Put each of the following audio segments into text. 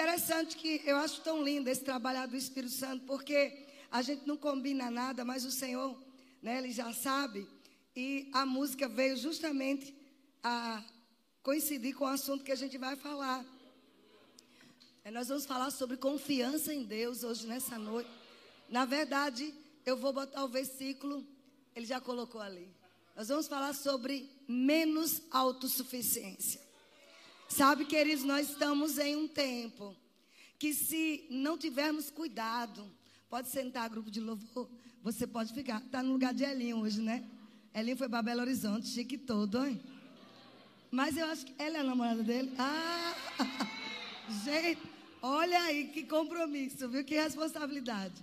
Interessante que eu acho tão lindo esse trabalhar do Espírito Santo, porque a gente não combina nada, mas o Senhor, né, ele já sabe. E a música veio justamente a coincidir com o assunto que a gente vai falar. É, nós vamos falar sobre confiança em Deus hoje nessa noite. Na verdade, eu vou botar o versículo, ele já colocou ali. Nós vamos falar sobre menos autossuficiência. Sabe, queridos, nós estamos em um tempo que se não tivermos cuidado, pode sentar, grupo de louvor, você pode ficar. Está no lugar de Elinho hoje, né? Elinho foi para Belo Horizonte, chique todo, hein? Mas eu acho que ela é a namorada dele. Ah, gente, olha aí que compromisso, viu? Que responsabilidade.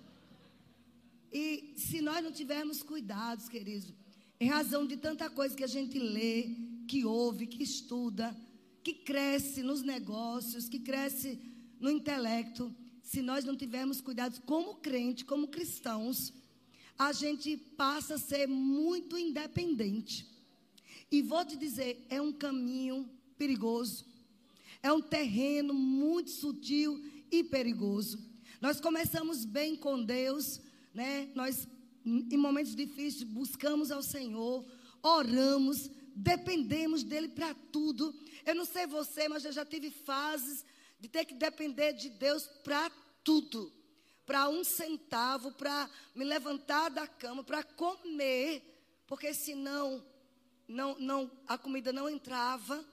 E se nós não tivermos cuidados, queridos, em razão de tanta coisa que a gente lê, que ouve, que estuda, que cresce nos negócios, que cresce no intelecto, se nós não tivermos cuidados como crente, como cristãos, a gente passa a ser muito independente. E vou te dizer, é um caminho perigoso. É um terreno muito sutil e perigoso. Nós começamos bem com Deus, né? Nós em momentos difíceis buscamos ao Senhor, oramos, dependemos dele para tudo. Eu não sei você, mas eu já tive fases de ter que depender de Deus para tudo. Para um centavo, para me levantar da cama, para comer, porque senão não, não, a comida não entrava.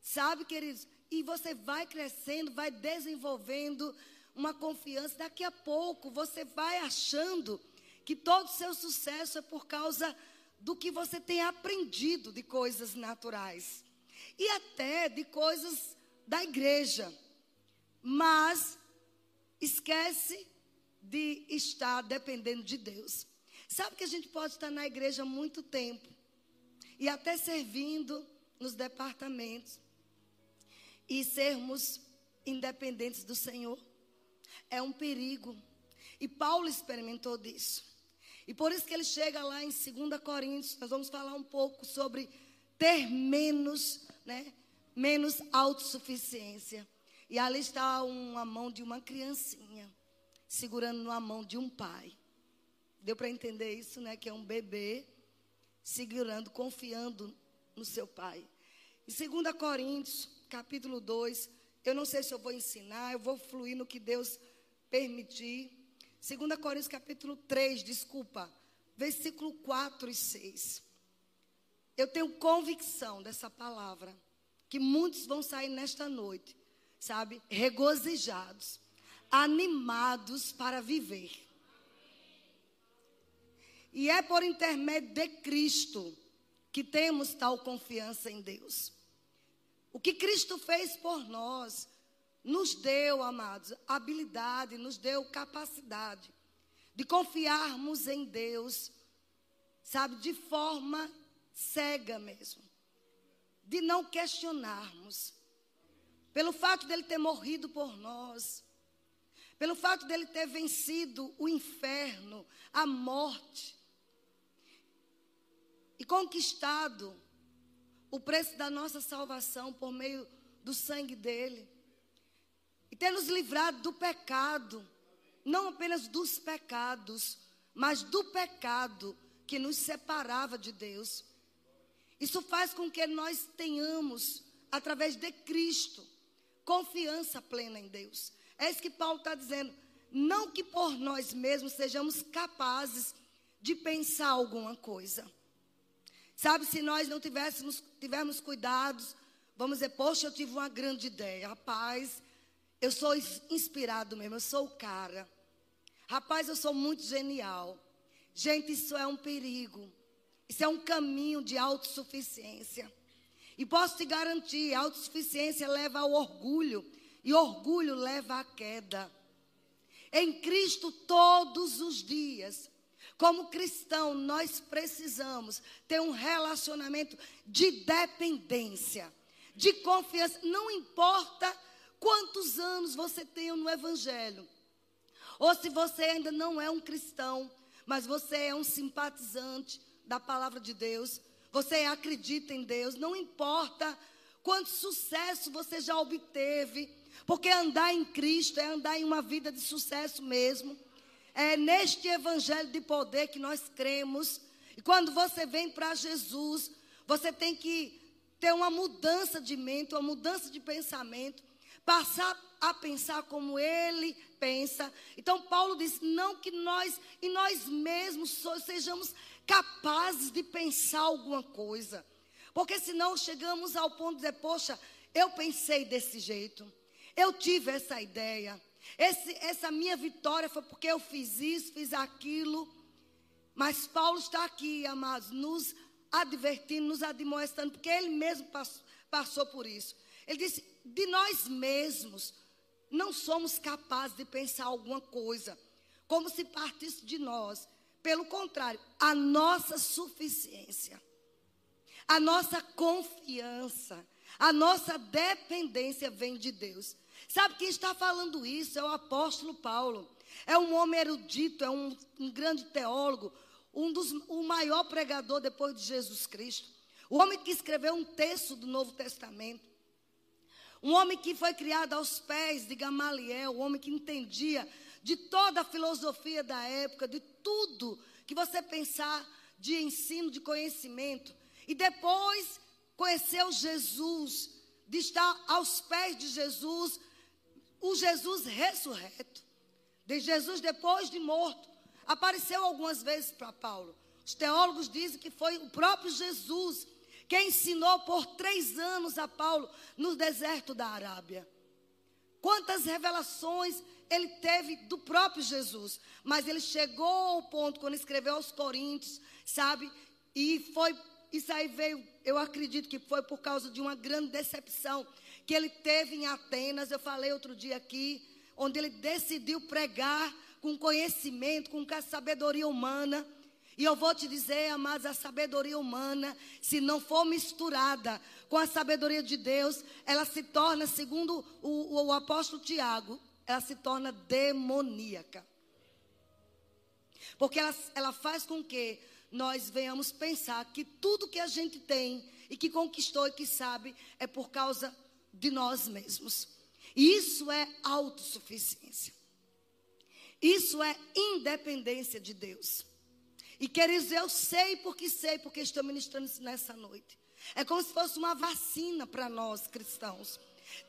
Sabe, queridos? E você vai crescendo, vai desenvolvendo uma confiança. Daqui a pouco você vai achando que todo o seu sucesso é por causa do que você tem aprendido de coisas naturais e até de coisas da igreja. Mas esquece de estar dependendo de Deus. Sabe que a gente pode estar na igreja muito tempo e até servindo nos departamentos e sermos independentes do Senhor. É um perigo. E Paulo experimentou disso. E por isso que ele chega lá em 2 Coríntios, nós vamos falar um pouco sobre ter menos, né? Menos autossuficiência. E ali está uma mão de uma criancinha segurando na mão de um pai. Deu para entender isso, né? Que é um bebê segurando, confiando no seu pai. Em 2 Coríntios, capítulo 2, eu não sei se eu vou ensinar, eu vou fluir no que Deus permitir. 2 Coríntios, capítulo 3, desculpa, versículo 4 e 6. Eu tenho convicção dessa palavra, que muitos vão sair nesta noite, sabe, regozijados, animados para viver. E é por intermédio de Cristo que temos tal confiança em Deus. O que Cristo fez por nós, nos deu, amados, habilidade, nos deu capacidade de confiarmos em Deus, sabe, de forma cega mesmo, de não questionarmos. Pelo fato dele ter morrido por nós, pelo fato dele ter vencido o inferno, a morte, e conquistado o preço da nossa salvação por meio do sangue dele. E ter nos livrado do pecado, não apenas dos pecados, mas do pecado que nos separava de Deus. Isso faz com que nós tenhamos, através de Cristo, confiança plena em Deus. É isso que Paulo está dizendo. Não que por nós mesmos sejamos capazes de pensar alguma coisa. Sabe, se nós não tivéssemos, tivermos cuidados, vamos dizer, poxa, eu tive uma grande ideia. Rapaz, eu sou inspirado mesmo, eu sou o cara. Rapaz, eu sou muito genial. Gente, isso é um perigo. Isso é um caminho de autossuficiência. E posso te garantir, autossuficiência leva ao orgulho. E orgulho leva à queda. Em Cristo, todos os dias, como cristão, nós precisamos ter um relacionamento de dependência, de confiança. Não importa quantos anos você tenha no Evangelho, ou se você ainda não é um cristão, mas você é um simpatizante da palavra de Deus, você acredita em Deus, não importa quanto sucesso você já obteve, Porque andar em Cristo é andar em uma vida de sucesso mesmo. É neste evangelho de poder que nós cremos. E quando você vem para Jesus, você tem que ter uma mudança de mente, uma mudança de pensamento, passar a pensar como ele pensa. Então Paulo diz: não que nós e nós mesmos sejamos capazes de pensar alguma coisa. Porque senão chegamos ao ponto de dizer, poxa, eu pensei desse jeito. Eu tive essa ideia. Esse, essa minha vitória foi porque eu fiz isso, fiz aquilo. Mas Paulo está aqui, amados, nos advertindo, nos admoestando, porque ele mesmo passou, passou por isso. Ele disse: de nós mesmos não somos capazes de pensar alguma coisa, como se partisse de nós. Pelo contrário, a nossa suficiência, a nossa confiança, a nossa dependência vem de Deus. Sabe quem está falando isso? É o apóstolo Paulo. É um homem erudito, é um, um grande teólogo, um dos, o maior pregador depois de Jesus Cristo. O homem que escreveu um texto do Novo Testamento. Um homem que foi criado aos pés de Gamaliel, um homem que entendia de toda a filosofia da época, de tudo que você pensar de ensino, de conhecimento. E depois conheceu Jesus, de estar aos pés de Jesus, o Jesus ressurreto. De Jesus depois de morto apareceu algumas vezes para Paulo. Os teólogos dizem que foi o próprio Jesus que ensinou por três anos a Paulo no deserto da Arábia. Quantas revelações ele teve do próprio Jesus. Mas ele chegou ao ponto, quando escreveu aos Coríntios, sabe? E foi, isso aí veio, eu acredito que foi por causa de uma grande decepção que ele teve em Atenas. Eu falei outro dia aqui, onde ele decidiu pregar com conhecimento, com sabedoria humana. E eu vou te dizer, amados, a sabedoria humana, se não for misturada com a sabedoria de Deus, ela se torna, segundo o, o, o apóstolo Tiago, ela se torna demoníaca. Porque ela, ela faz com que nós venhamos pensar que tudo que a gente tem e que conquistou e que sabe é por causa de nós mesmos. E isso é autossuficiência. Isso é independência de Deus. E queridos, eu sei porque sei, porque estou ministrando isso nessa noite. É como se fosse uma vacina para nós cristãos.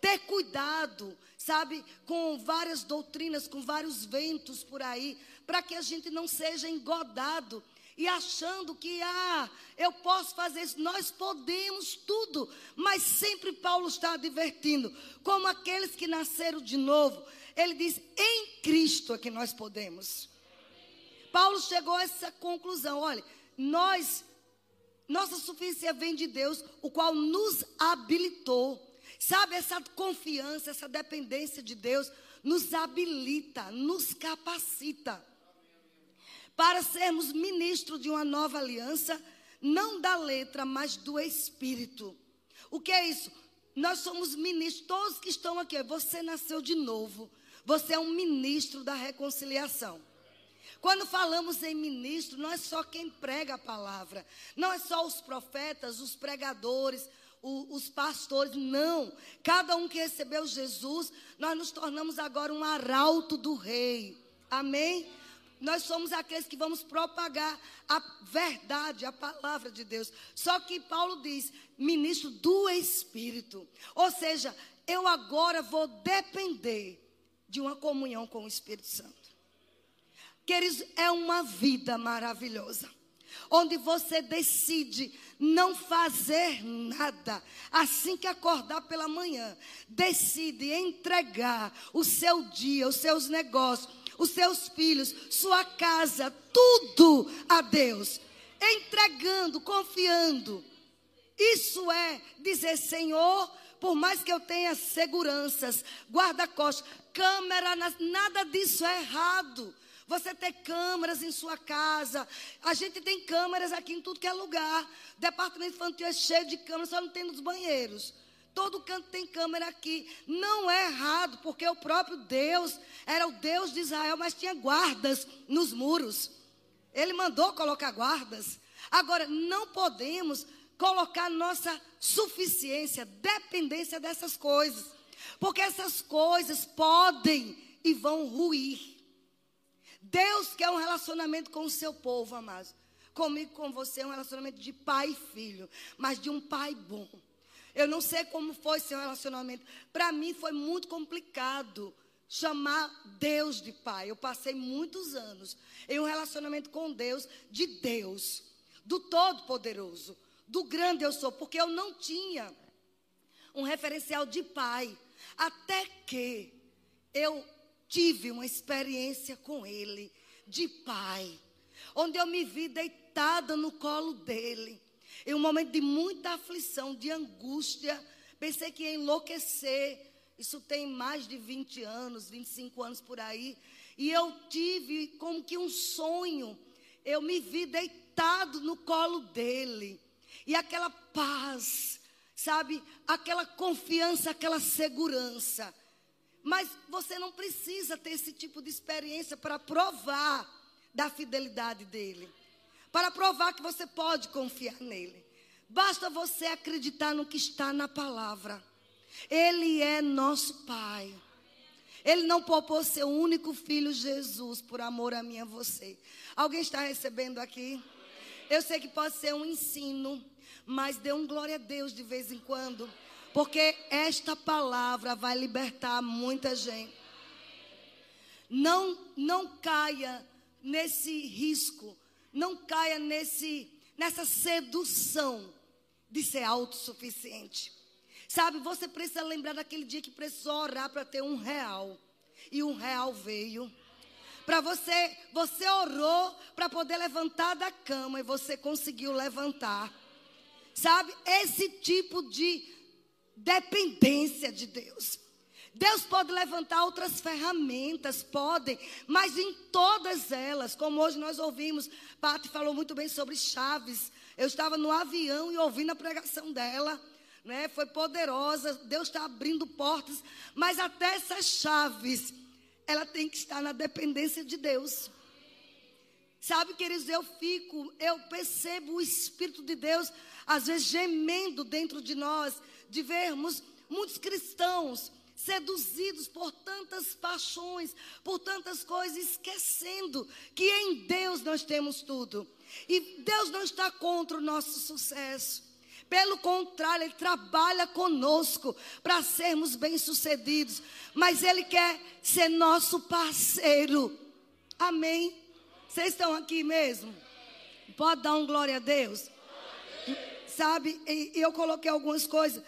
Ter cuidado, sabe, com várias doutrinas, com vários ventos por aí, para que a gente não seja engodado e achando que, ah, eu posso fazer isso. Nós podemos tudo, mas sempre Paulo está advertindo, como aqueles que nasceram de novo, ele diz: em Cristo é que nós podemos. Paulo chegou a essa conclusão: olha, nós, nossa suficiência vem de Deus, o qual nos habilitou. Sabe, essa confiança, essa dependência de Deus nos habilita, nos capacita para sermos ministros de uma nova aliança, não da letra, mas do Espírito. O que é isso? Nós somos ministros, todos que estão aqui, você nasceu de novo. Você é um ministro da reconciliação. Quando falamos em ministro, não é só quem prega a palavra, não é só os profetas, os pregadores, o, os pastores, não. Cada um que recebeu Jesus, nós nos tornamos agora um arauto do rei. Amém? Nós somos aqueles que vamos propagar a verdade, a palavra de Deus. Só que Paulo diz, ministro do Espírito. Ou seja, eu agora vou depender de uma comunhão com o Espírito Santo. Queridos, é uma vida maravilhosa. Onde você decide não fazer nada. Assim que acordar pela manhã, decide entregar o seu dia, os seus negócios, os seus filhos, sua casa, tudo a Deus. Entregando, confiando. Isso é dizer, Senhor, por mais que eu tenha seguranças, guarda-costas, câmera, nada disso é errado. Você ter câmeras em sua casa. A gente tem câmeras aqui em tudo que é lugar. Departamento infantil é cheio de câmeras, só não tem nos banheiros. Todo canto tem câmera aqui. Não é errado, porque o próprio Deus era o Deus de Israel, mas tinha guardas nos muros. Ele mandou colocar guardas. Agora, não podemos colocar nossa suficiência, dependência dessas coisas. Porque essas coisas podem e vão ruir. Deus quer um relacionamento com o seu povo, amados. Comigo, com você, é um relacionamento de pai e filho, mas de um pai bom. Eu não sei como foi seu relacionamento. Para mim foi muito complicado chamar Deus de pai. Eu passei muitos anos em um relacionamento com Deus, de Deus, do Todo-Poderoso, do grande eu sou, porque eu não tinha um referencial de pai, até que eu tive uma experiência com ele, de pai, onde eu me vi deitada no colo dele, em um momento de muita aflição, de angústia, pensei que ia enlouquecer. Isso tem mais de 20 anos, 25 anos por aí. E eu tive como que um sonho. Eu me vi deitado no colo dele. E aquela paz, sabe? Aquela confiança, aquela segurança. Mas você não precisa ter esse tipo de experiência para provar da fidelidade dele. Para provar que você pode confiar nele. Basta você acreditar no que está na palavra. Ele é nosso Pai. Ele não poupou seu único filho Jesus por amor a mim e a você. Alguém está recebendo aqui? Eu sei que pode ser um ensino, mas dê um glória a Deus de vez em quando. Porque esta palavra vai libertar muita gente. Não, não caia nesse risco, não caia nesse, nessa sedução de ser autossuficiente. Sabe, você precisa lembrar daquele dia que precisou orar para ter um real. E um real veio. Para você, você orou para poder levantar da cama e você conseguiu levantar. Sabe, esse tipo de dependência de Deus. Deus pode levantar outras ferramentas, podem, mas em todas elas, como hoje nós ouvimos, Pati falou muito bem sobre chaves. Eu estava no avião e ouvindo a pregação dela, né? Foi poderosa. Deus está abrindo portas, mas até essas chaves, ela tem que estar na dependência de Deus. Sabe, queridos, eu fico, eu percebo o Espírito de Deus, às vezes gemendo dentro de nós, de vermos muitos cristãos seduzidos por tantas paixões, por tantas coisas, esquecendo que em Deus nós temos tudo. E Deus não está contra o nosso sucesso. Pelo contrário, Ele trabalha conosco para sermos bem-sucedidos. Mas Ele quer ser nosso parceiro. Amém? Vocês estão aqui mesmo? Pode dar um glória a Deus? Sabe, e, e eu coloquei algumas coisas.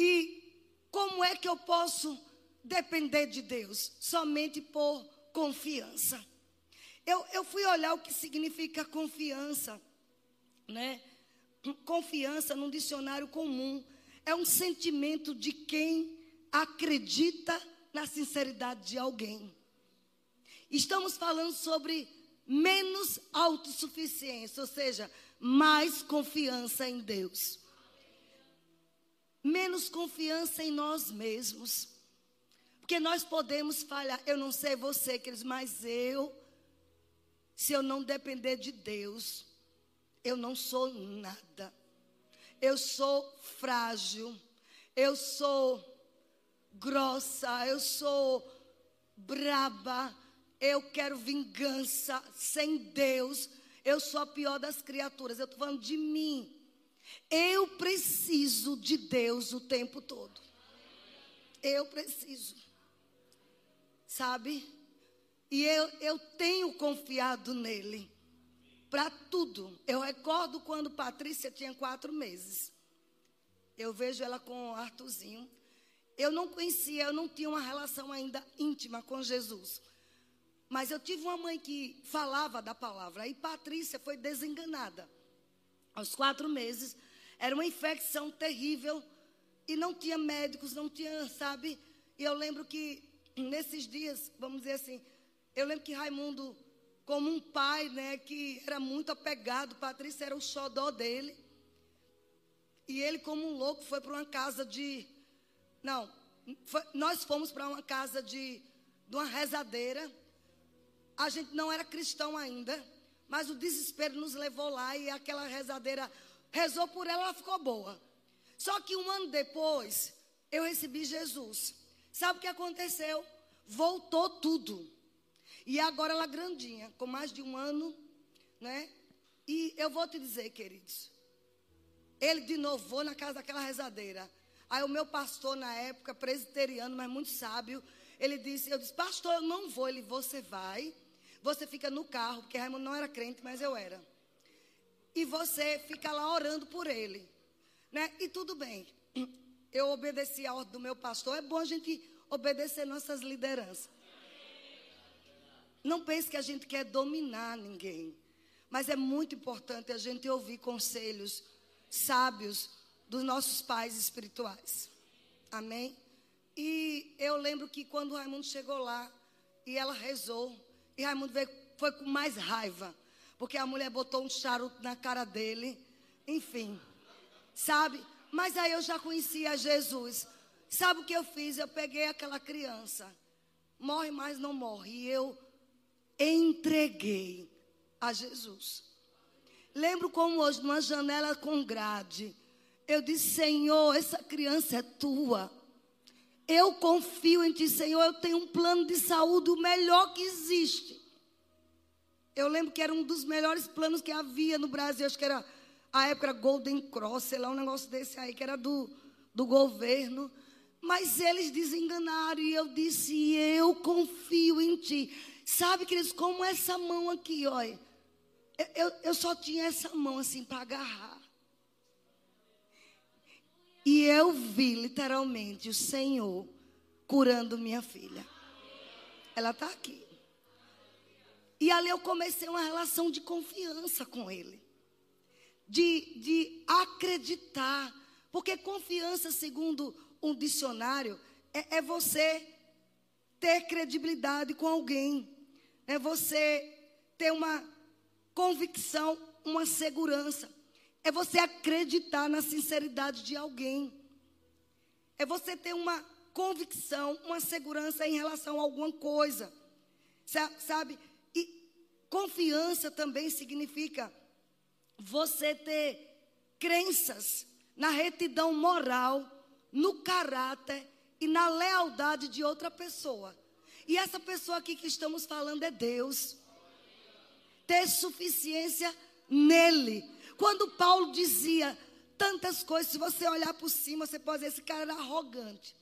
E como é que eu posso depender de Deus? Somente por confiança. Eu, eu fui olhar o que significa confiança, né? Confiança num dicionário comum é um sentimento de quem acredita na sinceridade de alguém. Estamos falando sobre menos autossuficiência, ou seja, mais confiança em Deus menos confiança em nós mesmos. Porque nós podemos falhar. Eu não sei você, queridos, mas eu, se eu não depender de Deus, eu não sou nada. Eu sou frágil. Eu sou grossa. Eu sou braba. Eu quero vingança sem Deus. Eu sou a pior das criaturas. Eu estou falando de mim. Eu preciso de Deus o tempo todo. Eu preciso. Sabe? E eu, eu tenho confiado nele para tudo. Eu recordo quando Patrícia tinha quatro meses. Eu vejo ela com o Arthurzinho. Eu não conhecia, eu não tinha uma relação ainda íntima com Jesus. Mas eu tive uma mãe que falava da palavra. E Patrícia foi desenganada. Aos quatro meses, era uma infecção terrível e não tinha médicos, não tinha, sabe? E eu lembro que nesses dias, vamos dizer assim, eu lembro que Raimundo, como um pai, né, que era muito apegado, Patrícia era o xodó dele. E ele, como um louco, foi para uma casa de. Não, foi, nós fomos para uma casa de, de uma rezadeira. A gente não era cristão ainda. Mas o desespero nos levou lá e aquela rezadeira rezou por ela, ela ficou boa. Só que um ano depois, eu recebi Jesus. Sabe o que aconteceu? Voltou tudo. E agora ela grandinha, com mais de um ano, né? E eu vou te dizer, queridos, ele de novo vou na casa daquela rezadeira. Aí o meu pastor na época, presbiteriano, mas muito sábio, ele disse, eu disse, pastor, eu não vou. Ele, você vai, você fica no carro, porque Raimundo não era crente, mas eu era. E você fica lá orando por ele. Né? E tudo bem. Eu obedeci a ordem do meu pastor. É bom a gente obedecer nossas lideranças. Não pense que a gente quer dominar ninguém. Mas é muito importante a gente ouvir conselhos sábios dos nossos pais espirituais. Amém? E eu lembro que quando o Raimundo chegou lá e ela rezou, e Raimundo veio, foi com mais raiva, porque a mulher botou um charuto na cara dele, enfim, sabe? Mas aí eu já conhecia Jesus. Sabe o que eu fiz? Eu peguei aquela criança, morre, mas não morre, e eu entreguei a Jesus. Lembro como hoje, numa janela com grade, eu disse: Senhor, essa criança é tua. Eu confio em ti, Senhor. Eu tenho um plano de saúde, o melhor que existe. Eu lembro que era um dos melhores planos que havia no Brasil. Acho que era a época Golden Cross, sei lá, um negócio desse aí, que era do, do governo. Mas eles desenganaram e eu disse: Eu confio em ti. Sabe, queridos, como essa mão aqui, olha. Eu, eu só tinha essa mão assim para agarrar. E eu vi literalmente o Senhor curando minha filha. Ela está aqui. E ali eu comecei uma relação de confiança com Ele. De, de acreditar. Porque confiança, segundo um dicionário, é, é você ter credibilidade com alguém é você ter uma convicção, uma segurança. É você acreditar na sinceridade de alguém. É você ter uma convicção, uma segurança em relação a alguma coisa. Sabe? Confiança também significa você ter crenças na retidão moral, no caráter e na lealdade de outra pessoa. E essa pessoa aqui que estamos falando é Deus. Ter suficiência nele. Quando Paulo dizia tantas coisas, se você olhar por cima, você pode dizer: esse cara era arrogante.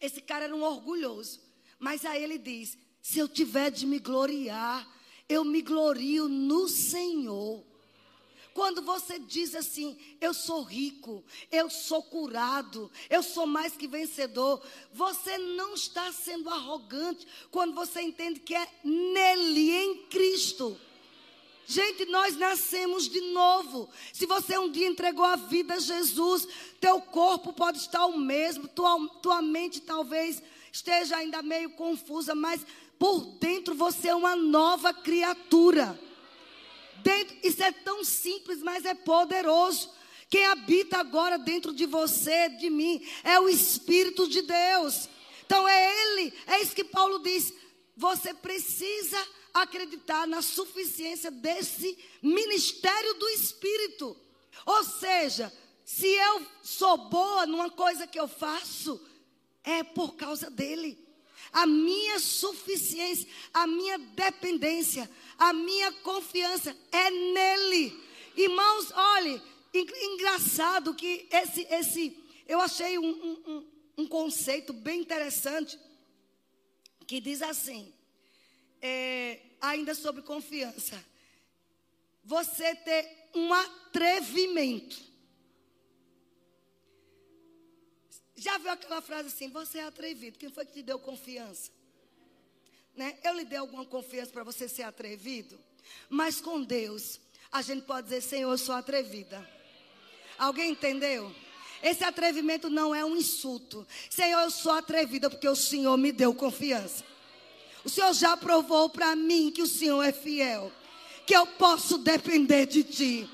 Esse cara era um orgulhoso. Mas aí ele diz: se eu tiver de me gloriar, eu me glorio no Senhor. Quando você diz assim, eu sou rico, eu sou curado, eu sou mais que vencedor, você não está sendo arrogante quando você entende que é nele, em Cristo. Gente, nós nascemos de novo. Se você um dia entregou a vida a Jesus, teu corpo pode estar o mesmo, tua, tua mente talvez esteja ainda meio confusa, mas por dentro você é uma nova criatura. Dentro, isso é tão simples, mas é poderoso. Quem habita agora dentro de você, de mim, é o Espírito de Deus. Então é Ele, é isso que Paulo diz. Você precisa acreditar na suficiência desse ministério do Espírito. Ou seja, se eu sou boa numa coisa que eu faço, é por causa dele. A minha suficiência, a minha dependência, a minha confiança é nele. Irmãos, olhe, engraçado que esse, esse eu achei um, um, um conceito bem interessante que diz assim, é, ainda sobre confiança. Você ter um atrevimento. Já viu aquela frase assim? Você é atrevido. Quem foi que te deu confiança? Né? Eu lhe dei alguma confiança para você ser atrevido? Mas com Deus, a gente pode dizer: Senhor, eu sou atrevida. Alguém entendeu? Esse atrevimento não é um insulto. Senhor, eu sou atrevida porque o Senhor me deu confiança. O Senhor já provou para mim que o Senhor é fiel, que eu posso depender de Ti.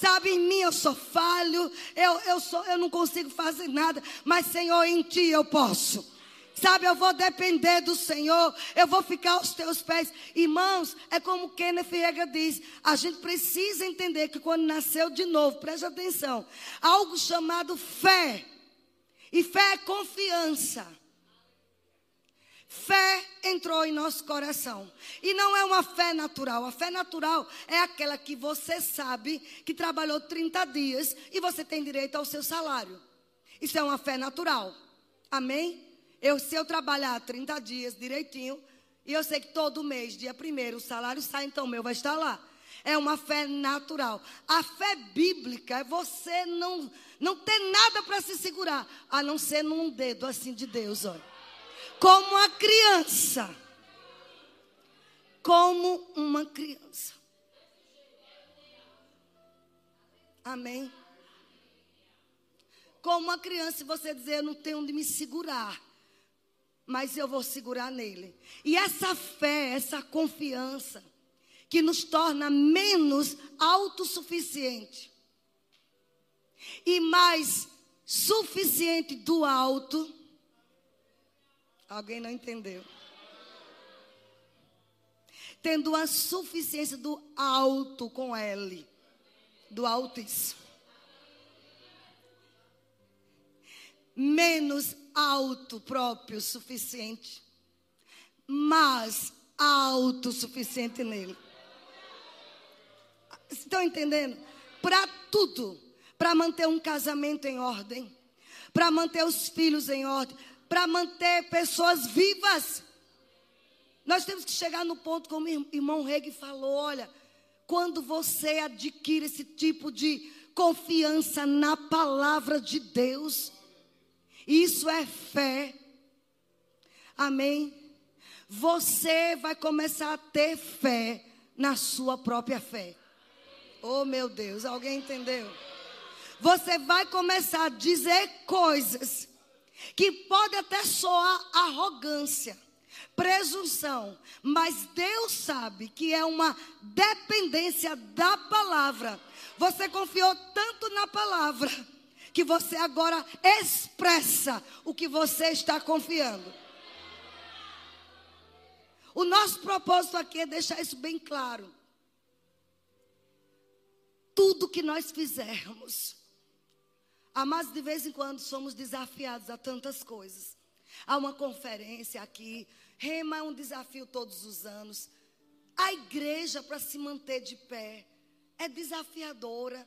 Sabe, em mim eu sou falho, eu, eu, sou, eu não consigo fazer nada, mas Senhor, em Ti eu posso. Sabe, eu vou depender do Senhor, eu vou ficar aos teus pés. Irmãos, é como Kenneth Ega diz: a gente precisa entender que quando nasceu de novo, preste atenção, algo chamado fé E fé é confiança. Fé entrou em nosso coração. E não é uma fé natural. A fé natural é aquela que você sabe que trabalhou 30 dias e você tem direito ao seu salário. Isso é uma fé natural. Amém? Eu, se eu trabalhar 30 dias direitinho, e eu sei que todo mês, dia primeiro, o salário sai, então o meu vai estar lá. É uma fé natural. A fé bíblica é você não, não ter nada para se segurar, a não ser num dedo assim de Deus, olha. Como a criança. Como uma criança. Amém? Como uma criança, você dizer, eu não tenho onde me segurar mas eu vou segurar nele. E essa fé, essa confiança, que nos torna menos autossuficiente e mais suficiente do alto. Alguém não entendeu? Tendo a suficiência do alto com L, do altíssimo. Menos auto próprio suficiente, mas autossuficiente nele. Estão entendendo? Para tudo. Para manter um casamento em ordem. Para manter os filhos em ordem. Para manter pessoas vivas. Nós temos que chegar no ponto, como o irmão Reg falou: olha, quando você adquire esse tipo de confiança na palavra de Deus, isso é fé. Amém? Você vai começar a ter fé na sua própria fé. Oh, meu Deus, alguém entendeu? Você vai começar a dizer coisas que pode até soar arrogância, presunção, mas Deus sabe que é uma dependência da palavra. Você confiou tanto na palavra que você agora expressa o que você está confiando. O nosso propósito aqui é deixar isso bem claro tudo que nós fizermos. Mas de vez em quando somos desafiados a tantas coisas. Há uma conferência aqui, Rema é um desafio todos os anos. A igreja para se manter de pé é desafiadora,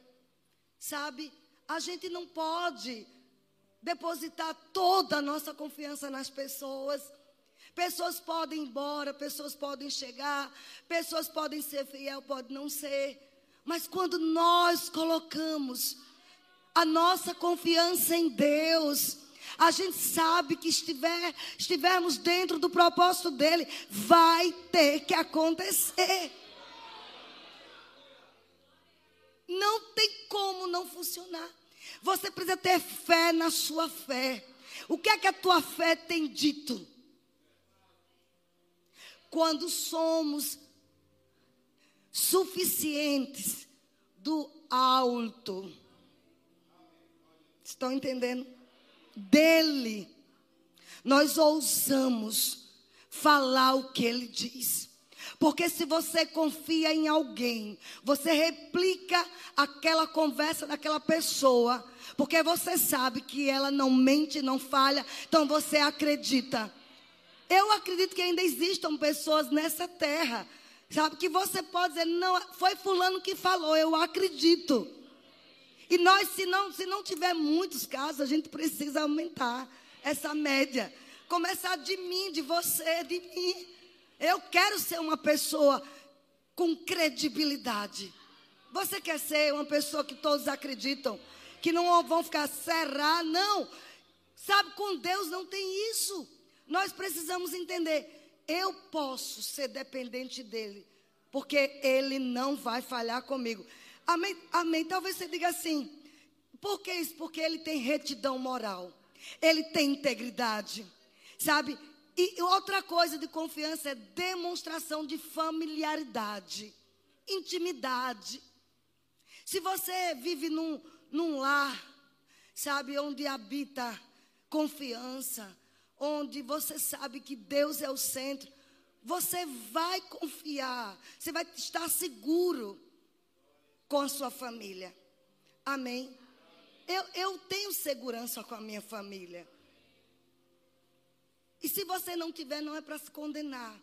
sabe? A gente não pode depositar toda a nossa confiança nas pessoas. Pessoas podem ir embora, pessoas podem chegar, pessoas podem ser fiel, podem não ser. Mas quando nós colocamos a nossa confiança em Deus, a gente sabe que estiver, estivermos dentro do propósito dele, vai ter que acontecer. Não tem como não funcionar. Você precisa ter fé na sua fé. O que é que a tua fé tem dito? Quando somos suficientes do alto. Estão entendendo? Dele. Nós ousamos falar o que ele diz. Porque se você confia em alguém, você replica aquela conversa daquela pessoa, porque você sabe que ela não mente, não falha, então você acredita. Eu acredito que ainda existam pessoas nessa terra Sabe que você pode dizer, não, foi fulano que falou, eu acredito. E nós, se não, se não tiver muitos casos, a gente precisa aumentar essa média. Começar de mim, de você, de mim. Eu quero ser uma pessoa com credibilidade. Você quer ser uma pessoa que todos acreditam, que não vão ficar serrar, não. Sabe, com Deus não tem isso. Nós precisamos entender eu posso ser dependente dele, porque ele não vai falhar comigo. Amém? Amém. Talvez você diga assim: por que isso? Porque ele tem retidão moral, ele tem integridade, sabe? E outra coisa de confiança é demonstração de familiaridade, intimidade. Se você vive num, num lar, sabe, onde habita confiança, onde você sabe que Deus é o centro, você vai confiar, você vai estar seguro com a sua família. Amém? Eu, eu tenho segurança com a minha família. E se você não tiver, não é para se condenar.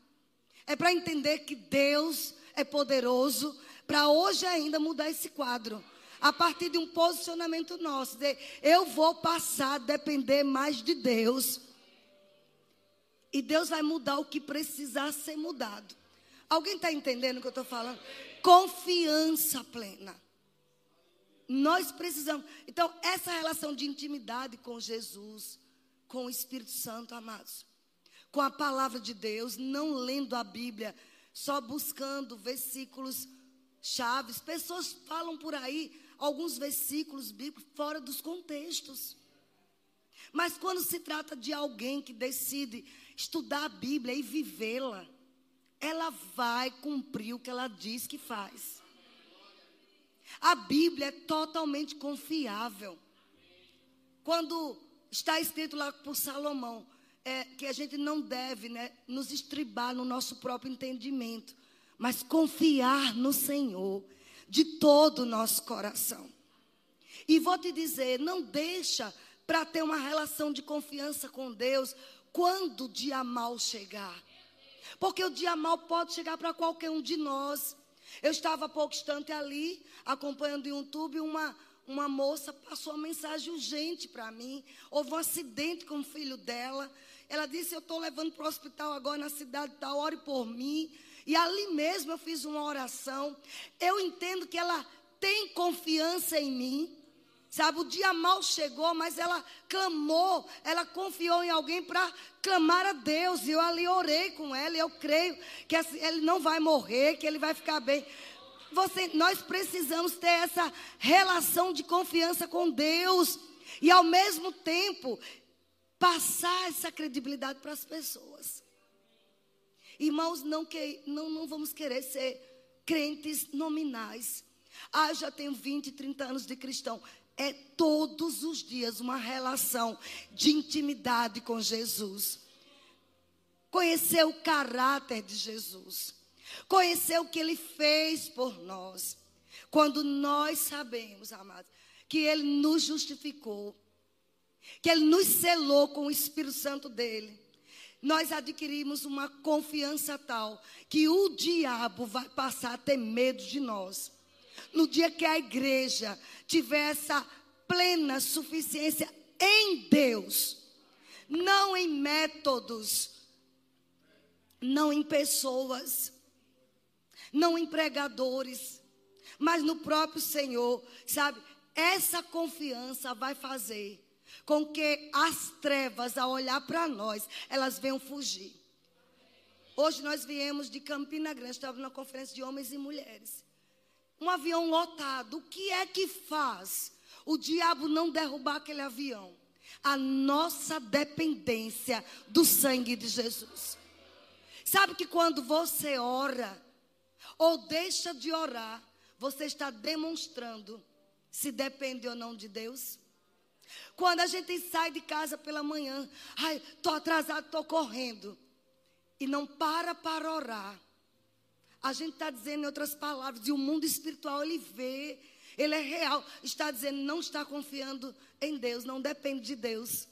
É para entender que Deus é poderoso para hoje ainda mudar esse quadro. A partir de um posicionamento nosso. De, eu vou passar a depender mais de Deus. E Deus vai mudar o que precisar ser mudado. Alguém está entendendo o que eu estou falando? Confiança plena. Nós precisamos. Então, essa relação de intimidade com Jesus, com o Espírito Santo, amados, com a palavra de Deus, não lendo a Bíblia, só buscando versículos chaves. Pessoas falam por aí alguns versículos bíblicos fora dos contextos. Mas quando se trata de alguém que decide estudar a Bíblia e vivê-la, ela vai cumprir o que ela diz que faz. A Bíblia é totalmente confiável. Quando está escrito lá por Salomão, é, que a gente não deve né, nos estribar no nosso próprio entendimento, mas confiar no Senhor de todo o nosso coração. E vou te dizer, não deixa para ter uma relação de confiança com Deus quando o dia mal chegar. Porque o dia mal pode chegar para qualquer um de nós. Eu estava há pouco instante ali, acompanhando o YouTube, uma, uma moça passou uma mensagem urgente para mim. Houve um acidente com o filho dela. Ela disse: Eu estou levando para o hospital agora na cidade tal, ore por mim. E ali mesmo eu fiz uma oração. Eu entendo que ela tem confiança em mim. Sabe, o dia mal chegou, mas ela clamou, ela confiou em alguém para clamar a Deus. E eu ali orei com ela, e eu creio que ele não vai morrer, que ele vai ficar bem. Você, nós precisamos ter essa relação de confiança com Deus. E ao mesmo tempo, passar essa credibilidade para as pessoas. Irmãos, não, que, não, não vamos querer ser crentes nominais. Ah, eu já tenho 20, 30 anos de cristão. É todos os dias uma relação de intimidade com Jesus. Conhecer o caráter de Jesus. Conhecer o que ele fez por nós. Quando nós sabemos, amados, que ele nos justificou que Ele nos selou com o Espírito Santo dele. Nós adquirimos uma confiança tal que o diabo vai passar a ter medo de nós. No dia que a igreja tiver essa plena suficiência em Deus, não em métodos, não em pessoas, não em pregadores, mas no próprio Senhor, sabe? Essa confiança vai fazer com que as trevas, ao olhar para nós, elas venham fugir. Hoje nós viemos de Campina Grande, estávamos na conferência de homens e mulheres. Um avião lotado, o que é que faz o diabo não derrubar aquele avião? A nossa dependência do sangue de Jesus. Sabe que quando você ora, ou deixa de orar, você está demonstrando se depende ou não de Deus? Quando a gente sai de casa pela manhã, ai, estou atrasado, estou correndo, e não para para orar. A gente está dizendo em outras palavras, e o mundo espiritual ele vê, ele é real. Está dizendo, não está confiando em Deus, não depende de Deus.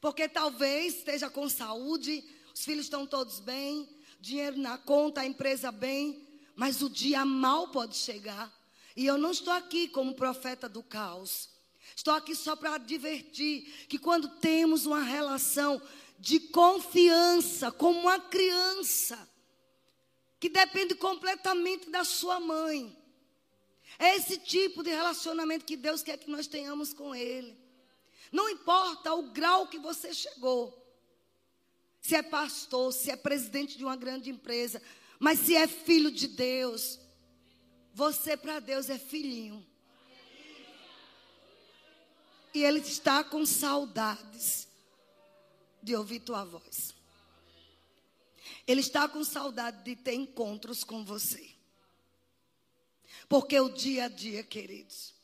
Porque talvez esteja com saúde, os filhos estão todos bem, dinheiro na conta, a empresa bem, mas o dia mal pode chegar. E eu não estou aqui como profeta do caos. Estou aqui só para advertir que quando temos uma relação de confiança como uma criança, que depende completamente da sua mãe, é esse tipo de relacionamento que Deus quer que nós tenhamos com Ele. Não importa o grau que você chegou, se é pastor, se é presidente de uma grande empresa, mas se é filho de Deus, você para Deus é filhinho. E Ele está com saudades de ouvir tua voz. Ele está com saudade de ter encontros com você. Porque o dia a dia, queridos,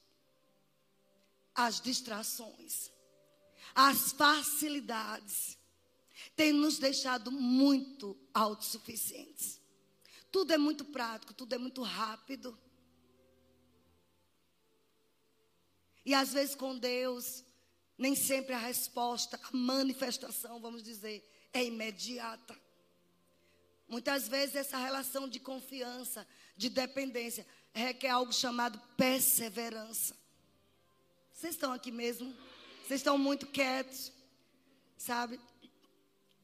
as distrações, as facilidades, têm nos deixado muito autossuficientes. Tudo é muito prático, tudo é muito rápido. E às vezes com Deus, nem sempre a resposta, a manifestação, vamos dizer, é imediata. Muitas vezes essa relação de confiança, de dependência, requer algo chamado perseverança. Vocês estão aqui mesmo? Vocês estão muito quietos, sabe?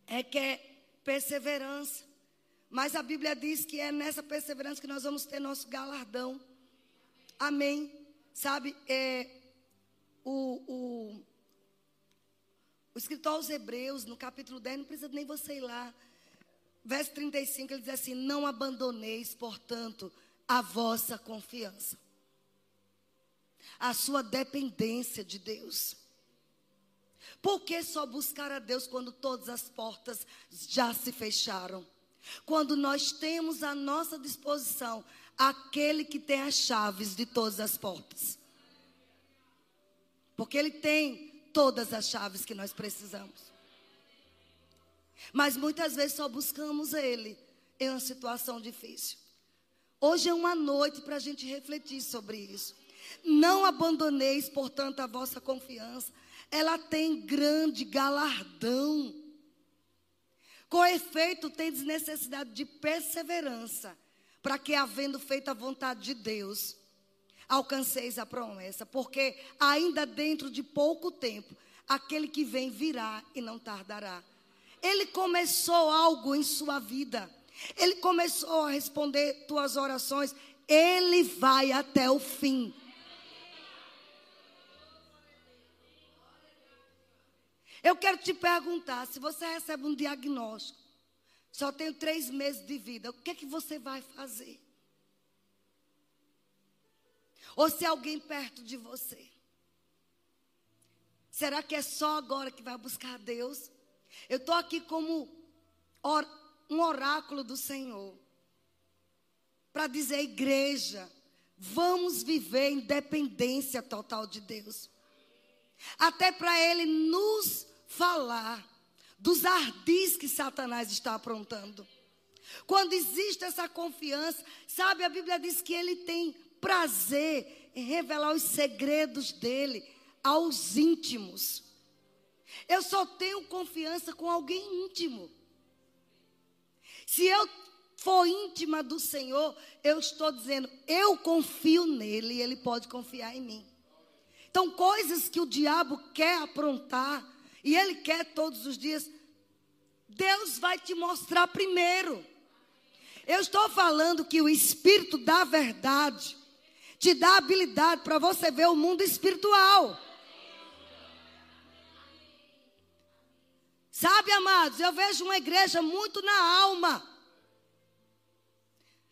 Requer perseverança. Mas a Bíblia diz que é nessa perseverança que nós vamos ter nosso galardão. Amém. Sabe, é, o, o, o escritor aos Hebreus, no capítulo 10, não precisa nem você ir lá. Verso 35, ele diz assim: Não abandoneis, portanto, a vossa confiança, a sua dependência de Deus. Por que só buscar a Deus quando todas as portas já se fecharam? Quando nós temos à nossa disposição aquele que tem as chaves de todas as portas. Porque ele tem todas as chaves que nós precisamos. Mas muitas vezes só buscamos ele em uma situação difícil. Hoje é uma noite para a gente refletir sobre isso. Não abandoneis, portanto, a vossa confiança. Ela tem grande galardão. Com efeito, tendes necessidade de perseverança, para que, havendo feito a vontade de Deus, alcanceis a promessa. Porque ainda dentro de pouco tempo, aquele que vem virá e não tardará. Ele começou algo em sua vida. Ele começou a responder tuas orações. Ele vai até o fim. Eu quero te perguntar: se você recebe um diagnóstico, só tenho três meses de vida, o que é que você vai fazer? Ou se alguém perto de você. Será que é só agora que vai buscar Deus? Eu estou aqui como or, um oráculo do Senhor. Para dizer, igreja, vamos viver em dependência total de Deus. Até para Ele nos falar dos ardis que Satanás está aprontando. Quando existe essa confiança, sabe, a Bíblia diz que ele tem prazer em revelar os segredos dele aos íntimos. Eu só tenho confiança com alguém íntimo. Se eu for íntima do Senhor, eu estou dizendo, eu confio nele e ele pode confiar em mim. Então, coisas que o diabo quer aprontar, e ele quer todos os dias, Deus vai te mostrar primeiro. Eu estou falando que o Espírito da verdade te dá habilidade para você ver o mundo espiritual. Sabe, amados, eu vejo uma igreja muito na alma.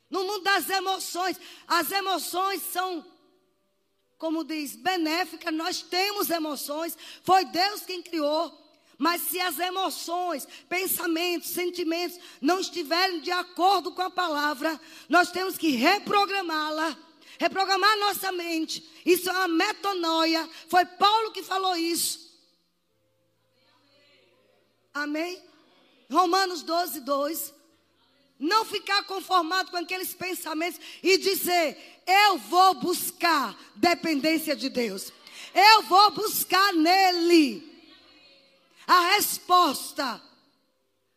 No mundo das emoções. As emoções são, como diz, benéficas. Nós temos emoções. Foi Deus quem criou. Mas se as emoções, pensamentos, sentimentos não estiverem de acordo com a palavra, nós temos que reprogramá-la, reprogramar nossa mente. Isso é uma metanoia. Foi Paulo que falou isso. Amém? Romanos 12, 2. Não ficar conformado com aqueles pensamentos e dizer: Eu vou buscar dependência de Deus. Eu vou buscar nele a resposta.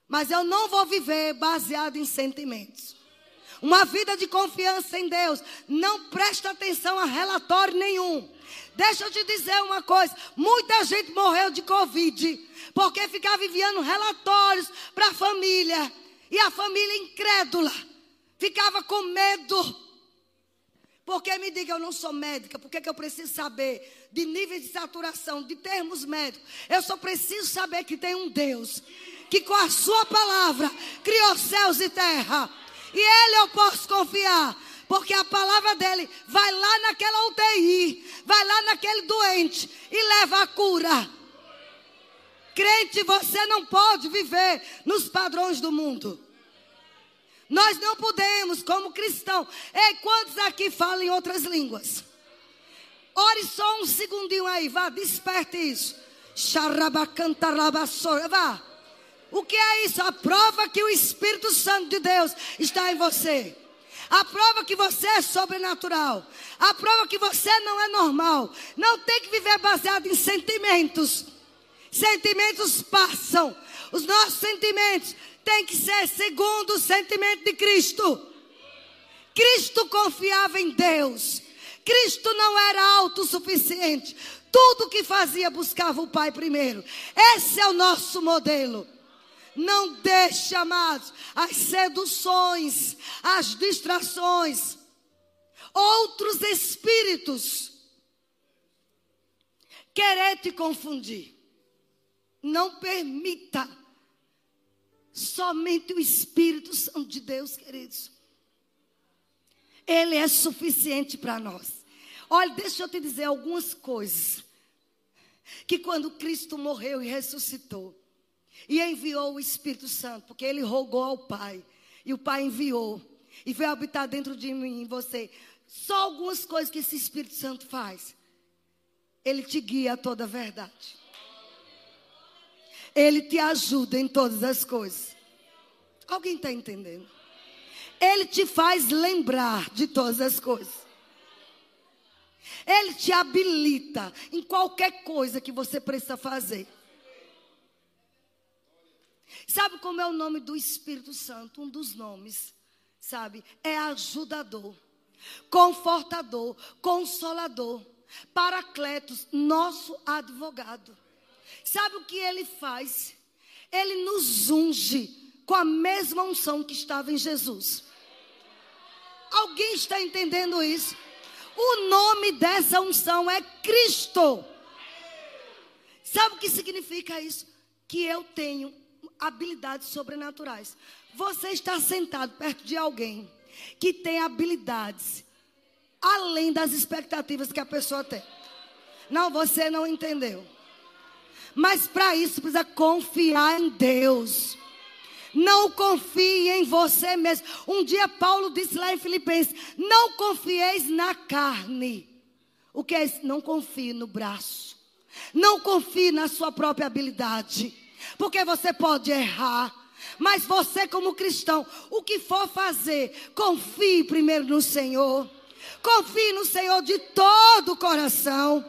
Mas eu não vou viver baseado em sentimentos. Uma vida de confiança em Deus não presta atenção a relatório nenhum. Deixa eu te dizer uma coisa: muita gente morreu de Covid porque ficava enviando relatórios para a família. E a família incrédula ficava com medo. Porque me diga, eu não sou médica, por que eu preciso saber de níveis de saturação, de termos médicos? Eu só preciso saber que tem um Deus que com a sua palavra criou céus e terra. E ele eu posso confiar, porque a palavra dele vai lá naquela UTI, vai lá naquele doente e leva a cura. Crente, você não pode viver nos padrões do mundo. Nós não podemos, como cristão. Ei, quantos aqui falam em outras línguas? Ore só um segundinho aí, vá, desperte isso. Vá. O que é isso? A prova que o Espírito Santo de Deus está em você. A prova que você é sobrenatural. A prova que você não é normal. Não tem que viver baseado em sentimentos. Sentimentos passam. Os nossos sentimentos têm que ser segundo o sentimento de Cristo. Cristo confiava em Deus. Cristo não era autossuficiente. Tudo que fazia buscava o Pai primeiro. Esse é o nosso modelo. Não deixe, amados, as seduções, as distrações, outros espíritos querer te confundir. Não permita. Somente o Espírito Santo de Deus, queridos. Ele é suficiente para nós. Olha, deixa eu te dizer algumas coisas. Que quando Cristo morreu e ressuscitou, e enviou o Espírito Santo, porque ele rogou ao Pai, e o Pai enviou, e veio habitar dentro de mim, em você. Só algumas coisas que esse Espírito Santo faz. Ele te guia a toda a verdade. Ele te ajuda em todas as coisas. Alguém está entendendo? Ele te faz lembrar de todas as coisas. Ele te habilita em qualquer coisa que você precisa fazer. Sabe como é o nome do Espírito Santo? Um dos nomes, sabe? É ajudador, confortador, consolador, paracletos, nosso advogado. Sabe o que ele faz? Ele nos unge com a mesma unção que estava em Jesus. Alguém está entendendo isso? O nome dessa unção é Cristo. Sabe o que significa isso? Que eu tenho habilidades sobrenaturais. Você está sentado perto de alguém que tem habilidades além das expectativas que a pessoa tem. Não, você não entendeu. Mas para isso precisa confiar em Deus. Não confie em você mesmo. Um dia Paulo disse lá em Filipenses: Não confieis na carne. O que é isso? Não confie no braço. Não confie na sua própria habilidade. Porque você pode errar. Mas você, como cristão, o que for fazer, confie primeiro no Senhor. Confie no Senhor de todo o coração.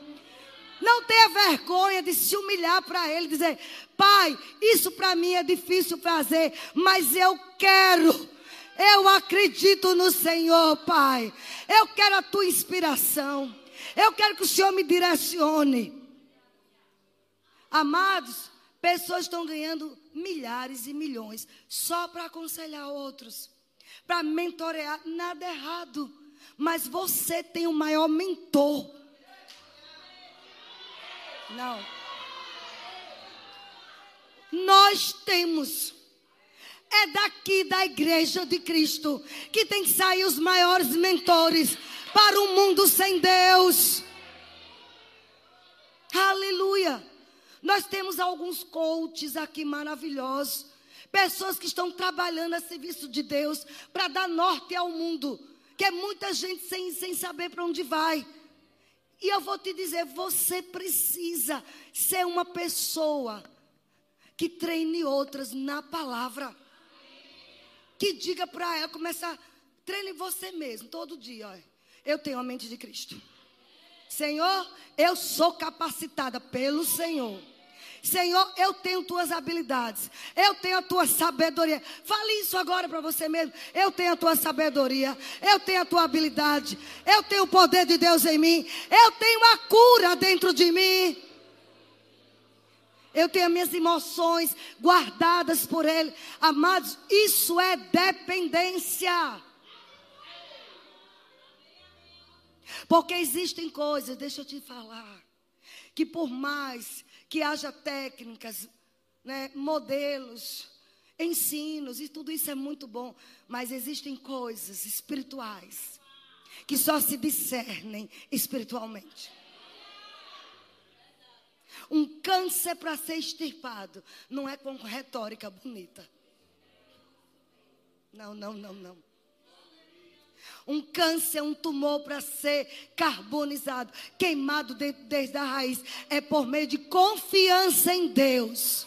Não tenha vergonha de se humilhar para Ele, dizer: Pai, isso para mim é difícil fazer, mas eu quero. Eu acredito no Senhor, Pai. Eu quero a tua inspiração. Eu quero que o Senhor me direcione. Amados, pessoas estão ganhando milhares e milhões só para aconselhar outros, para mentorear. Nada errado. Mas você tem o maior mentor não. Nós temos. É daqui da igreja de Cristo que tem que sair os maiores mentores para um mundo sem Deus. Aleluia. Nós temos alguns coaches aqui maravilhosos. Pessoas que estão trabalhando a serviço de Deus para dar norte ao mundo. Que é muita gente sem, sem saber para onde vai. E eu vou te dizer, você precisa ser uma pessoa que treine outras na palavra. Que diga para ela, começa, treine você mesmo, todo dia. Eu tenho a mente de Cristo. Senhor, eu sou capacitada pelo Senhor. Senhor, eu tenho tuas habilidades, eu tenho a tua sabedoria. Fale isso agora para você mesmo. Eu tenho a tua sabedoria, eu tenho a tua habilidade, eu tenho o poder de Deus em mim, eu tenho a cura dentro de mim. Eu tenho as minhas emoções guardadas por Ele. Amados, isso é dependência. Porque existem coisas, deixa eu te falar, que por mais que haja técnicas, né, modelos, ensinos, e tudo isso é muito bom, mas existem coisas espirituais que só se discernem espiritualmente. Um câncer para ser extirpado não é com retórica bonita. Não, não, não, não. Um câncer, um tumor para ser carbonizado, queimado de, desde a raiz, é por meio de confiança em Deus.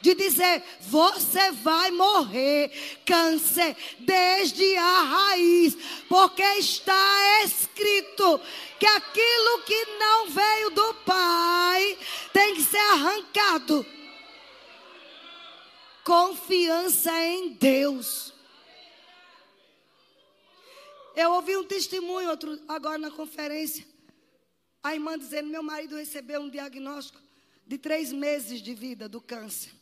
de dizer: você vai morrer, câncer, desde a raiz, porque está escrito que aquilo que não veio do Pai tem que ser arrancado. Confiança em Deus. Eu ouvi um testemunho outro, agora na conferência. A irmã dizendo: meu marido recebeu um diagnóstico de três meses de vida do câncer.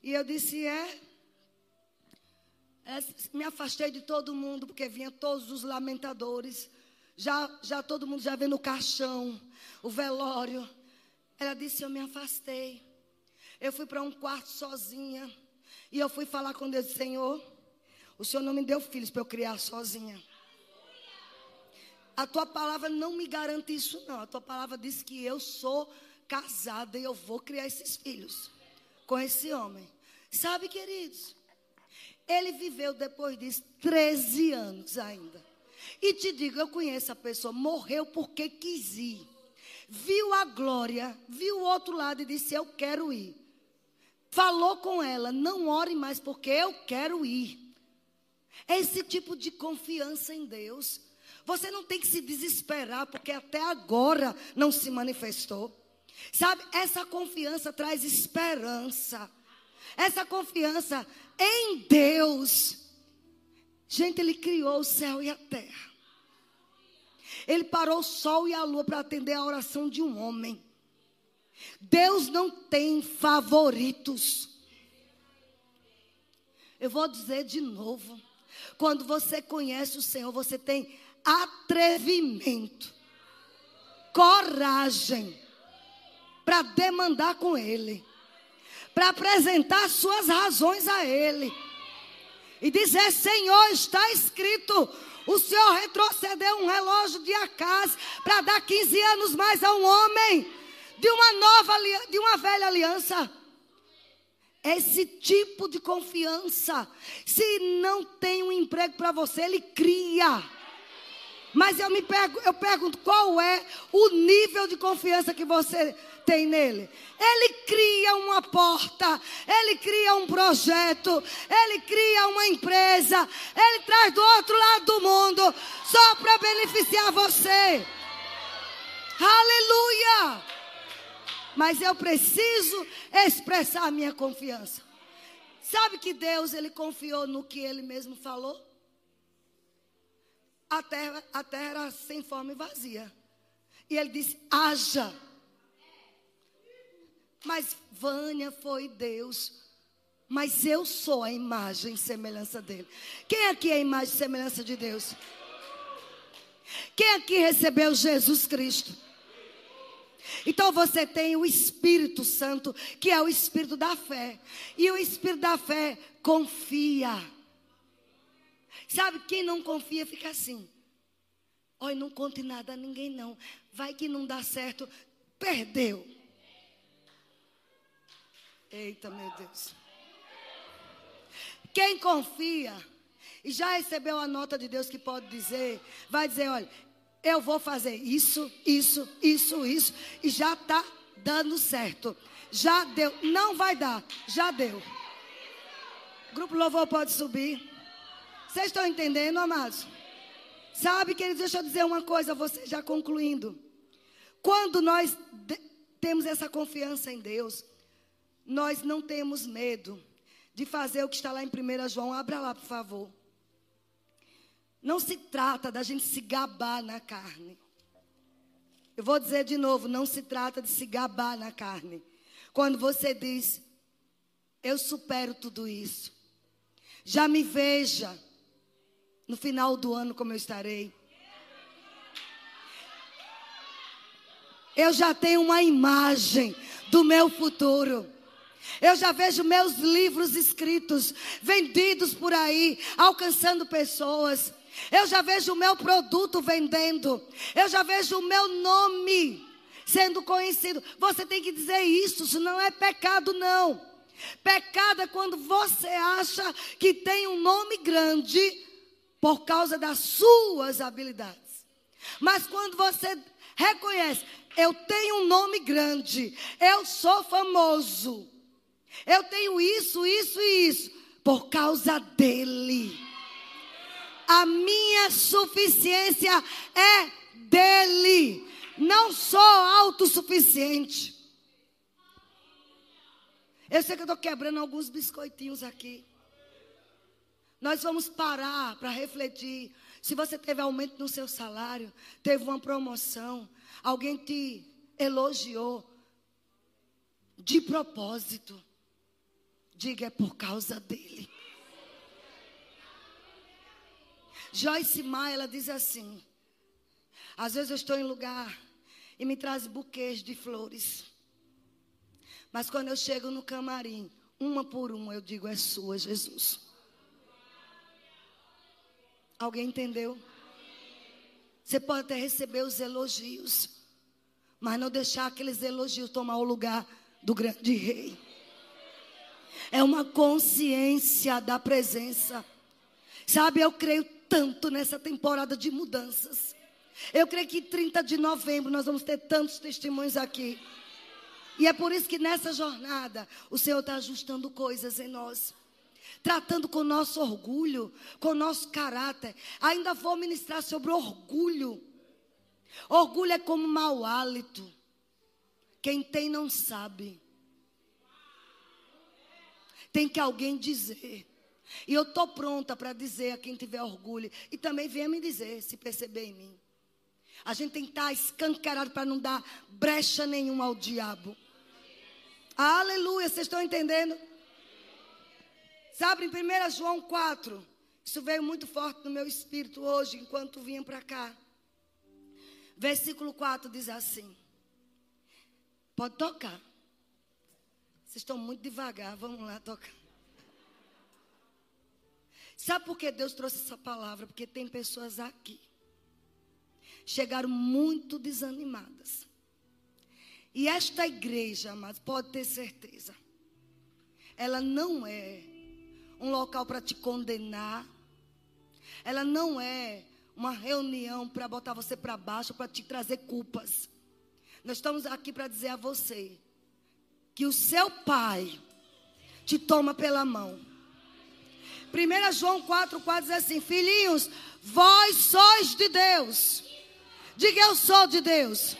E eu disse: é. é me afastei de todo mundo, porque vinha todos os lamentadores. Já, já todo mundo já vendo o caixão, o velório. Ela disse: Eu me afastei. Eu fui para um quarto sozinha. E eu fui falar com Deus: Senhor, o Senhor não me deu filhos para eu criar sozinha. A tua palavra não me garante isso, não. A tua palavra diz que eu sou casada e eu vou criar esses filhos com esse homem. Sabe, queridos? Ele viveu depois disso 13 anos ainda. E te digo, eu conheço a pessoa, morreu porque quis ir. Viu a glória, viu o outro lado e disse: Eu quero ir. Falou com ela: Não ore mais porque eu quero ir. É esse tipo de confiança em Deus. Você não tem que se desesperar porque até agora não se manifestou. Sabe, essa confiança traz esperança. Essa confiança em Deus. Gente, Ele criou o céu e a terra. Ele parou o sol e a lua para atender a oração de um homem. Deus não tem favoritos. Eu vou dizer de novo. Quando você conhece o Senhor, você tem atrevimento, coragem para demandar com Ele, para apresentar suas razões a Ele e dizer: Senhor, está escrito. O Senhor retrocedeu um relógio de Acas para dar 15 anos mais a um homem de uma nova de uma velha aliança. Esse tipo de confiança, se não tem um emprego para você, ele cria. Mas eu me pergunto, eu pergunto qual é o nível de confiança que você tem nele. Ele cria uma porta, ele cria um projeto, ele cria uma empresa, ele traz do outro lado do mundo só para beneficiar você. Aleluia! Mas eu preciso expressar a minha confiança. Sabe que Deus ele confiou no que ele mesmo falou? A terra, a terra era sem forma e vazia. E ele disse: haja. Mas Vânia foi Deus. Mas eu sou a imagem e semelhança dele. Quem aqui é a imagem e semelhança de Deus? Quem aqui recebeu Jesus Cristo? Então você tem o Espírito Santo, que é o Espírito da fé. E o Espírito da fé confia. Sabe, quem não confia fica assim. Olha, não conte nada a ninguém não. Vai que não dá certo. Perdeu. Eita, meu Deus. Quem confia e já recebeu a nota de Deus que pode dizer, vai dizer, olha, eu vou fazer isso, isso, isso, isso, e já está dando certo. Já deu, não vai dar, já deu. Grupo Louvor pode subir. Vocês estão entendendo, amados? Sabe, queridos, deixa eu dizer uma coisa, você já concluindo. Quando nós temos essa confiança em Deus, nós não temos medo de fazer o que está lá em 1 João. Abra lá, por favor. Não se trata da gente se gabar na carne. Eu vou dizer de novo, não se trata de se gabar na carne. Quando você diz, eu supero tudo isso. Já me veja no final do ano como eu estarei. Eu já tenho uma imagem do meu futuro. Eu já vejo meus livros escritos, vendidos por aí, alcançando pessoas. Eu já vejo o meu produto vendendo. Eu já vejo o meu nome sendo conhecido. Você tem que dizer isso, isso não é pecado, não. Pecado é quando você acha que tem um nome grande por causa das suas habilidades. Mas quando você reconhece, eu tenho um nome grande, eu sou famoso, Eu tenho isso, isso e isso. Por causa dele. A minha suficiência é dele. Não sou autossuficiente. Eu sei que eu estou quebrando alguns biscoitinhos aqui. Nós vamos parar para refletir. Se você teve aumento no seu salário, teve uma promoção, alguém te elogiou de propósito, diga é por causa dele. Joyce Maia, ela diz assim: às vezes eu estou em lugar e me traz buquês de flores. Mas quando eu chego no camarim, uma por uma, eu digo: é sua, Jesus. Alguém entendeu? Você pode até receber os elogios, mas não deixar aqueles elogios tomar o lugar do grande rei. É uma consciência da presença. Sabe, eu creio tanto nessa temporada de mudanças. Eu creio que 30 de novembro nós vamos ter tantos testemunhos aqui. E é por isso que nessa jornada o Senhor está ajustando coisas em nós tratando com nosso orgulho, com nosso caráter. Ainda vou ministrar sobre orgulho. Orgulho é como mau hálito. Quem tem não sabe. Tem que alguém dizer. E eu estou pronta para dizer a quem tiver orgulho. E também venha me dizer, se perceber em mim. A gente tem que estar escancarado para não dar brecha nenhuma ao diabo. Aleluia, vocês estão entendendo? Sabe, em 1 João 4, isso veio muito forte no meu espírito hoje, enquanto vinha para cá. Versículo 4 diz assim: Pode tocar. Vocês estão muito devagar, vamos lá tocar. Sabe por que Deus trouxe essa palavra? Porque tem pessoas aqui. Chegaram muito desanimadas. E esta igreja, mas pode ter certeza, ela não é um local para te condenar. Ela não é uma reunião para botar você para baixo, para te trazer culpas. Nós estamos aqui para dizer a você que o seu pai te toma pela mão. 1 João 4, 4 diz assim: Filhinhos, vós sois de Deus. Diga eu sou de Deus.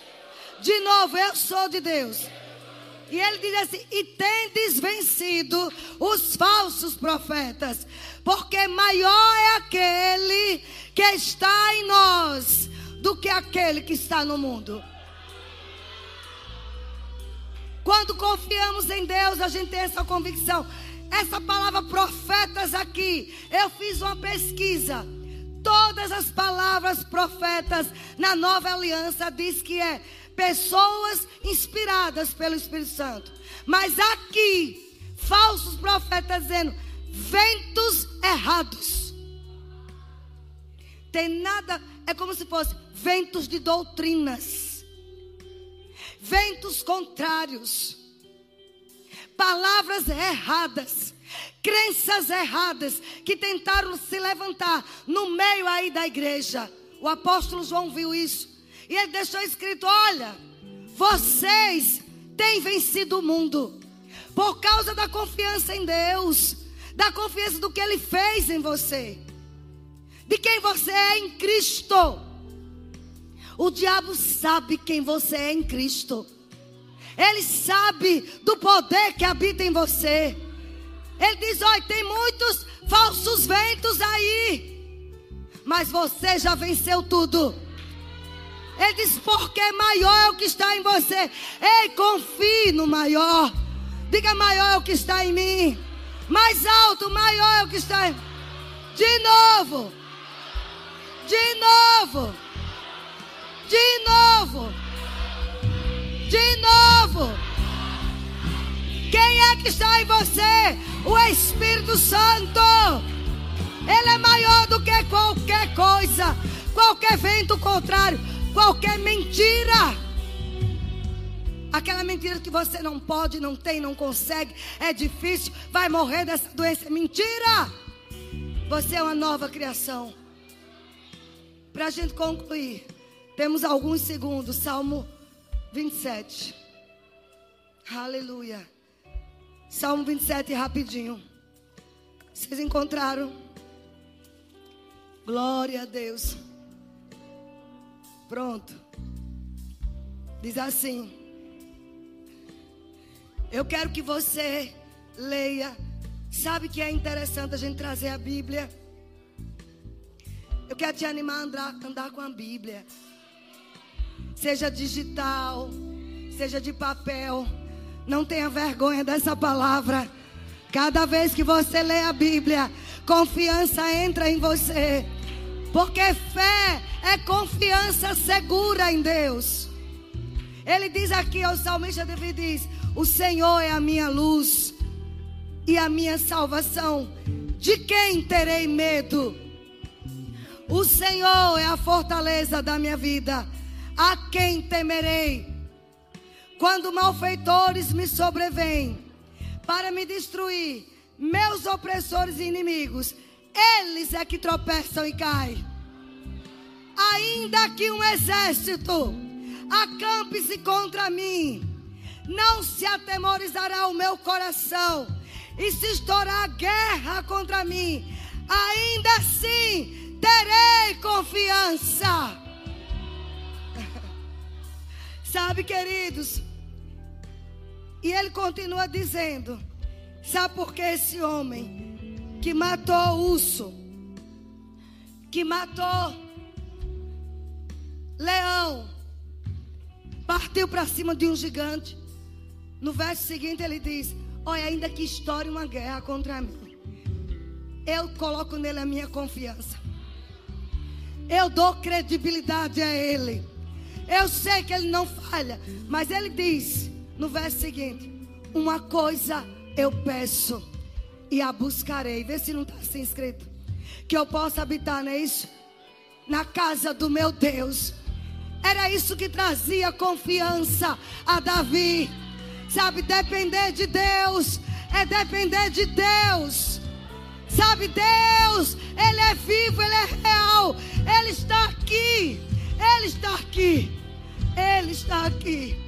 De novo, eu sou de Deus. E ele diz assim: E tendes vencido os falsos profetas, porque maior é aquele que está em nós do que aquele que está no mundo. Quando confiamos em Deus, a gente tem essa convicção. Essa palavra profetas aqui, eu fiz uma pesquisa. Todas as palavras profetas na nova aliança diz que é pessoas inspiradas pelo Espírito Santo. Mas aqui, falsos profetas dizendo ventos errados. Tem nada, é como se fosse ventos de doutrinas, ventos contrários, palavras erradas, crenças erradas que tentaram se levantar no meio aí da igreja. O apóstolo João viu isso. E ele deixou escrito: Olha, vocês têm vencido o mundo por causa da confiança em Deus, da confiança do que Ele fez em você, de quem você é em Cristo. O diabo sabe quem você é em Cristo. Ele sabe do poder que habita em você. Ele diz: Olha, tem muitos falsos ventos aí, mas você já venceu tudo. Ele diz: porque maior é o que está em você. Ei, confie no maior. Diga: maior é o que está em mim. Mais alto, maior é o que está em De novo. De novo. De novo. De novo. Quem é que está em você? O Espírito Santo. Ele é maior do que qualquer coisa, qualquer vento contrário qualquer mentira. Aquela mentira que você não pode, não tem, não consegue, é difícil, vai morrer dessa doença. Mentira! Você é uma nova criação. Para a gente concluir, temos alguns segundos. Salmo 27. Aleluia. Salmo 27, rapidinho. Vocês encontraram? Glória a Deus. Pronto. Diz assim. Eu quero que você leia. Sabe que é interessante a gente trazer a Bíblia? Eu quero te animar a andar, andar com a Bíblia. Seja digital, seja de papel. Não tenha vergonha dessa palavra. Cada vez que você lê a Bíblia, confiança entra em você. Porque fé é confiança segura em Deus. Ele diz aqui, o salmista David diz: O Senhor é a minha luz e a minha salvação. De quem terei medo? O Senhor é a fortaleza da minha vida. A quem temerei? Quando malfeitores me sobrevêm para me destruir, meus opressores e inimigos, eles é que tropeçam e caem. Ainda que um exército acampe-se contra mim, não se atemorizará o meu coração. E se estourar guerra contra mim, ainda assim terei confiança. Sabe, queridos? E ele continua dizendo: Sabe por que esse homem que matou o urso, que matou leão, partiu para cima de um gigante? No verso seguinte ele diz: Olha, ainda que estoure uma guerra contra mim, eu coloco nele a minha confiança. Eu dou credibilidade a ele. Eu sei que ele não falha, mas ele diz no verso seguinte: Uma coisa eu peço e a buscarei. Vê se não está assim escrito. Que eu possa habitar, não é isso? Na casa do meu Deus. Era isso que trazia confiança a Davi. Sabe, depender de Deus é depender de Deus. Sabe, Deus, Ele é vivo, Ele é real, Ele está aqui. Ele está aqui. Ele está aqui.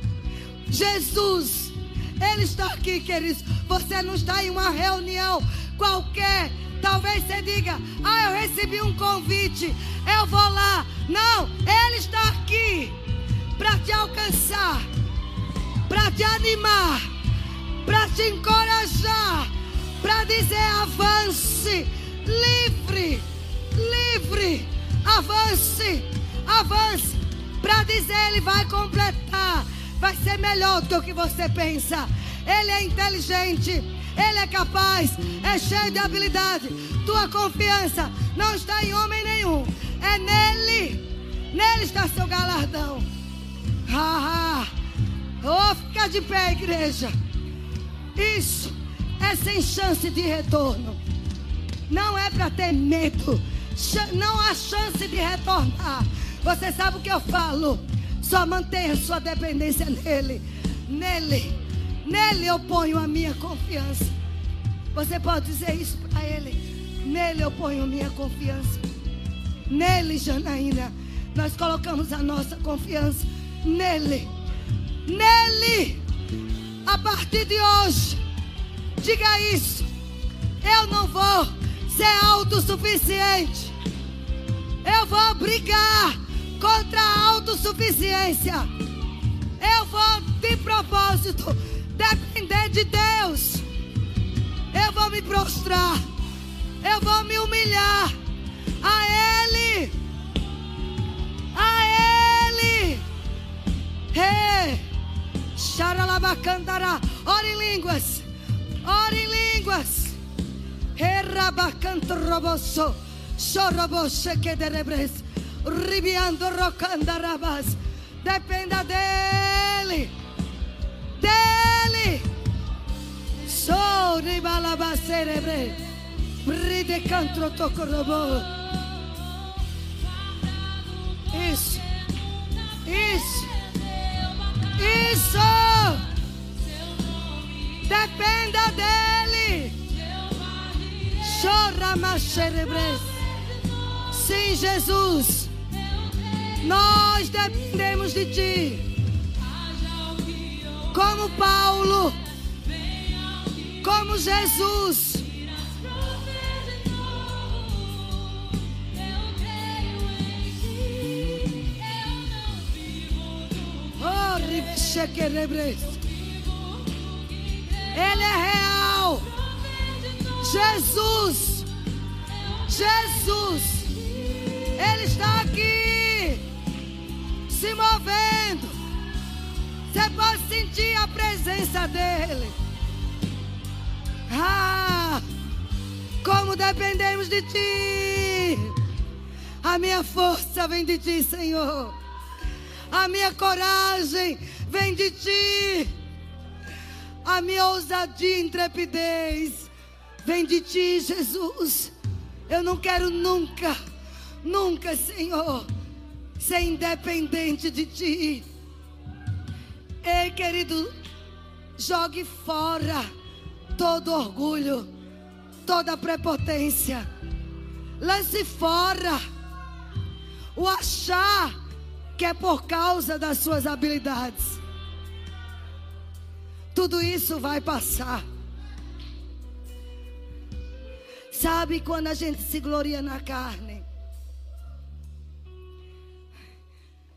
Jesus, Ele está aqui, queridos. Você não está em uma reunião qualquer. Talvez você diga: Ah, eu recebi um convite. Eu vou lá. Não, Ele está aqui para te alcançar, para te animar, para te encorajar, para dizer: avance, livre, livre, avance avance para dizer ele vai completar. Vai ser melhor do que você pensa. Ele é inteligente, ele é capaz, é cheio de habilidade. Tua confiança não está em homem nenhum, é nele. Nele está seu galardão. Ah, ah. Oh, fica de pé, igreja. Isso é sem chance de retorno. Não é para ter medo. Não há chance de retornar. Você sabe o que eu falo? Só mantenha sua dependência nele. Nele. Nele eu ponho a minha confiança. Você pode dizer isso para ele. Nele eu ponho minha confiança. Nele, Janaína, nós colocamos a nossa confiança. Nele. Nele. A partir de hoje, diga isso. Eu não vou ser autossuficiente. Eu vou brigar contra a autossuficiência. Eu vou de propósito depender de Deus. Eu vou me prostrar. Eu vou me humilhar a Ele. A Ele. Hey. Xaralabacandara. Ora em línguas. Ora em línguas. Herrabacanto roboso. Choroboche que de rebres. Ribiando rocandarabas. Dependa dele. Dele. Sou ribalaba cerebre. Ride cantro tocorobo. Isso. Isso. Isso. Dependa dele. Chora mais cerebres. Sim, Jesus. Nós dependemos de Ti. Como Paulo, como Jesus. Ele é real. Jesus. Jesus. Ele está aqui. Se movendo. Você pode sentir a presença dele. Ah, como dependemos de ti. A minha força vem de ti, Senhor. A minha coragem vem de ti. A minha ousadia e intrepidez vem de ti, Jesus. Eu não quero nunca, nunca, Senhor, ser independente de ti. Ei, querido, jogue fora todo orgulho, toda prepotência. Lance fora o achar que é por causa das suas habilidades. Tudo isso vai passar. Sabe quando a gente se gloria na carne?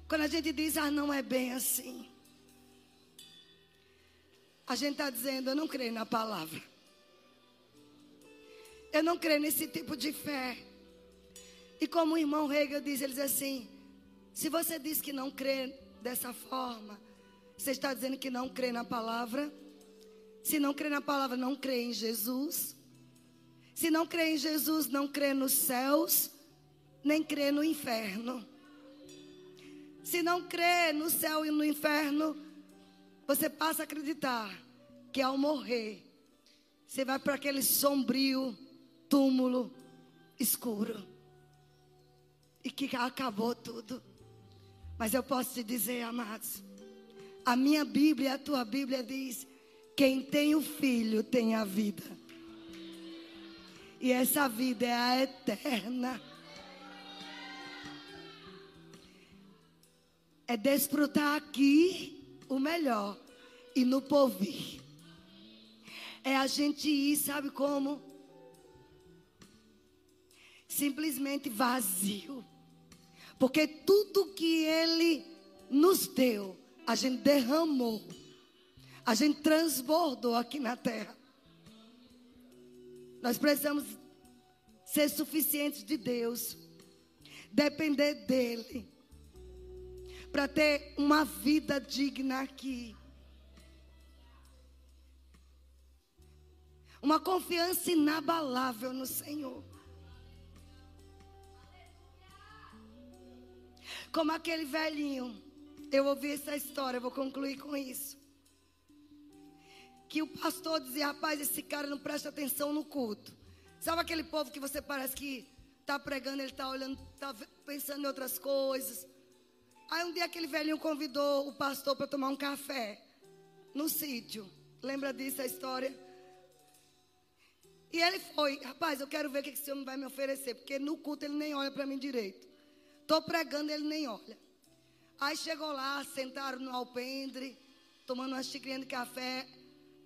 Quando a gente diz, ah, não é bem assim. A gente está dizendo, eu não creio na palavra. Eu não creio nesse tipo de fé. E como o irmão Hegel diz, ele diz assim: se você diz que não crê dessa forma, você está dizendo que não crê na palavra. Se não crê na palavra, não crê em Jesus. Se não crê em Jesus, não crê nos céus, nem crê no inferno. Se não crê no céu e no inferno, você passa a acreditar que ao morrer, você vai para aquele sombrio túmulo escuro. E que acabou tudo. Mas eu posso te dizer, amados, a minha Bíblia, a tua Bíblia diz: quem tem o filho tem a vida. E essa vida é a eterna. É desfrutar aqui o melhor e no porvir. É a gente ir, sabe como? Simplesmente vazio. Porque tudo que Ele nos deu, a gente derramou. A gente transbordou aqui na terra. Nós precisamos ser suficientes de Deus. Depender dEle para ter uma vida digna aqui. Uma confiança inabalável no Senhor. Como aquele velhinho. Eu ouvi essa história, vou concluir com isso. Que o pastor dizia: rapaz, esse cara não presta atenção no culto. Sabe aquele povo que você parece que está pregando, ele está olhando, está pensando em outras coisas. Aí um dia aquele velhinho convidou o pastor para tomar um café no sítio. Lembra disso a história? E ele foi, rapaz, eu quero ver o que esse homem vai me oferecer, porque no culto ele nem olha para mim direito. Estou pregando, ele nem olha. Aí chegou lá, sentaram no alpendre, tomando uma xicrinha de café.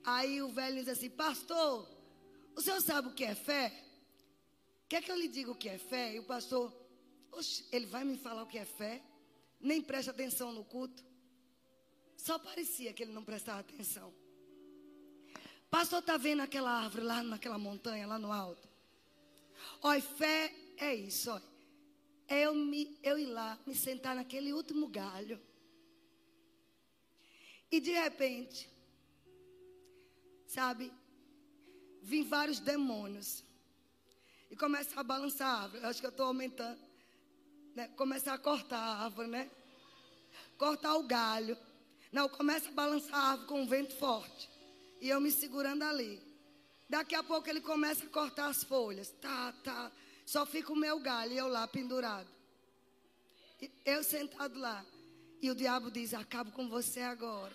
Aí o velho diz assim: Pastor, o senhor sabe o que é fé? Quer que eu lhe diga o que é fé? E o pastor, Oxe, ele vai me falar o que é fé? Nem presta atenção no culto. Só parecia que ele não prestava atenção. Pastor está vendo aquela árvore lá naquela montanha, lá no alto. Olha, fé é isso, olha. É eu, me, eu ir lá, me sentar naquele último galho. E de repente, sabe, vim vários demônios. E começa a balançar a árvore. Eu acho que eu estou aumentando né, começar a cortar a árvore, né? Cortar o galho. Não, começa a balançar a árvore com um vento forte. E eu me segurando ali. Daqui a pouco ele começa a cortar as folhas. Tá, tá. Só fica o meu galho e eu lá pendurado. Eu sentado lá. E o diabo diz: Acabo com você agora.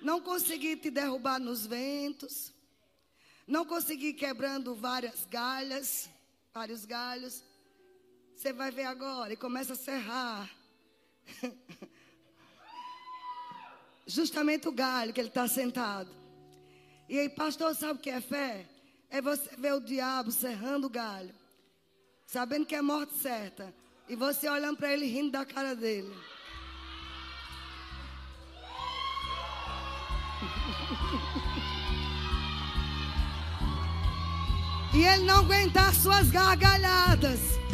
Não consegui te derrubar nos ventos. Não consegui quebrando várias galhas, vários galhos. Você vai ver agora e começa a serrar. Justamente o galho que ele está sentado. E aí, pastor, sabe o que é fé? É você ver o diabo serrando o galho, sabendo que é morte certa, e você olhando para ele rindo da cara dele. e ele não aguentar suas gargalhadas.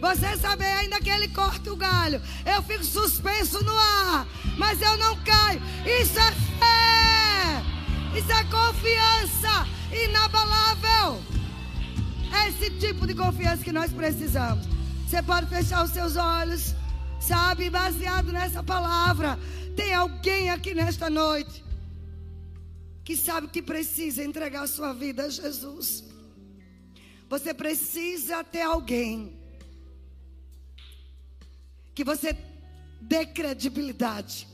Você sabe ainda que ele corta o galho. Eu fico suspenso no ar, mas eu não caio. Isso é fé. Isso é confiança inabalável. É esse tipo de confiança que nós precisamos. Você pode fechar os seus olhos, sabe, baseado nessa palavra. Tem alguém aqui nesta noite que sabe que precisa entregar sua vida a Jesus. Você precisa ter alguém que você dê credibilidade.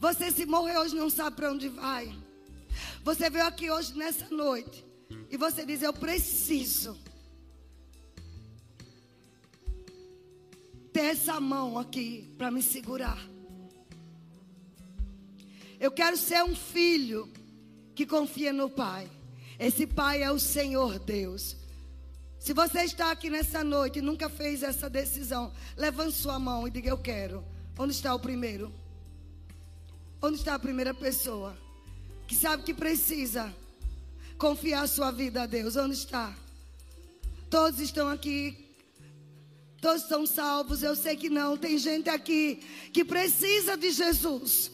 Você se morrer hoje não sabe para onde vai. Você veio aqui hoje nessa noite e você diz: Eu preciso ter essa mão aqui para me segurar. Eu quero ser um filho que confia no Pai. Esse Pai é o Senhor Deus. Se você está aqui nessa noite e nunca fez essa decisão, levante sua mão e diga: Eu quero. Onde está o primeiro? Onde está a primeira pessoa que sabe que precisa confiar sua vida a Deus? Onde está? Todos estão aqui. Todos estão salvos. Eu sei que não. Tem gente aqui que precisa de Jesus.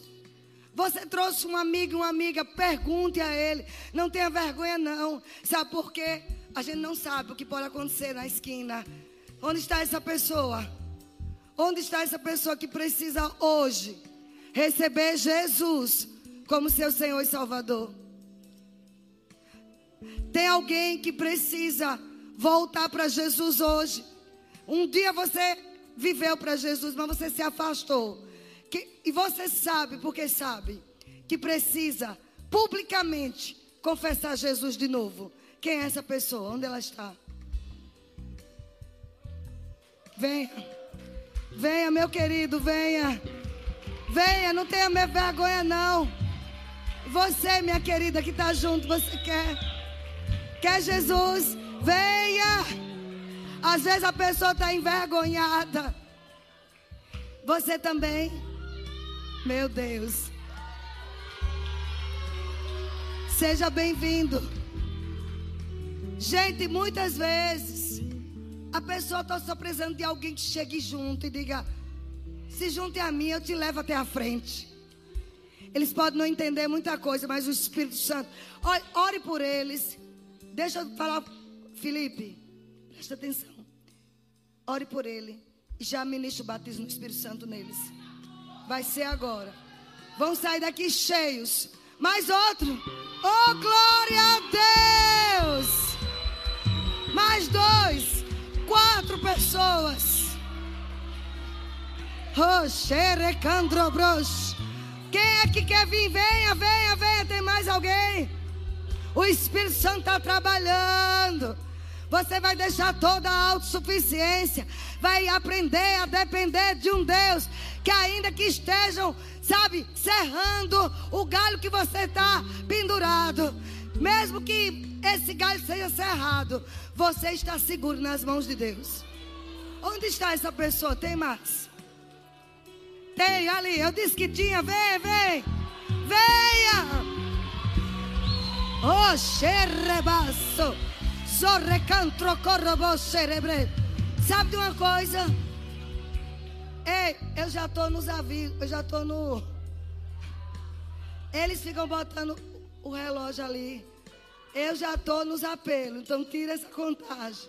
Você trouxe um amigo, uma amiga, pergunte a ele. Não tenha vergonha, não. Sabe por quê? A gente não sabe o que pode acontecer na esquina. Onde está essa pessoa? Onde está essa pessoa que precisa hoje receber Jesus como seu Senhor e Salvador? Tem alguém que precisa voltar para Jesus hoje? Um dia você viveu para Jesus, mas você se afastou. Que, e você sabe, porque sabe, que precisa publicamente confessar Jesus de novo. Quem é essa pessoa? Onde ela está? Venha. Venha, meu querido, venha. Venha, não tenha vergonha, não. Você, minha querida, que está junto, você quer? Quer Jesus? Venha. Às vezes a pessoa está envergonhada. Você também? Meu Deus. Seja bem-vindo. Gente, muitas vezes a pessoa está só precisando de alguém que chegue junto e diga: se junte a mim, eu te levo até a frente. Eles podem não entender muita coisa, mas o Espírito Santo, ore, ore por eles. Deixa eu falar, Felipe, presta atenção. Ore por ele e já ministra o batismo do Espírito Santo neles. Vai ser agora. Vão sair daqui cheios. Mais outro. Oh, glória a Deus! Mais dois, quatro pessoas. Quem é que quer vir? Venha, venha, venha. Tem mais alguém? O Espírito Santo está trabalhando. Você vai deixar toda a autossuficiência. Vai aprender a depender de um Deus que, ainda que estejam, sabe, serrando o galho que você está pendurado. Mesmo que esse galho seja cerrado, você está seguro nas mãos de Deus. Onde está essa pessoa? Tem mais? Tem ali. Eu disse que tinha. Vem, vem. Venha. Oh, xerebaço. Sorrecantro corrobo cerebre. Sabe de uma coisa? Ei, eu já estou nos avisos. Eu já estou no. Eles ficam botando o relógio ali. Eu já estou nos apelos, então tira essa contagem.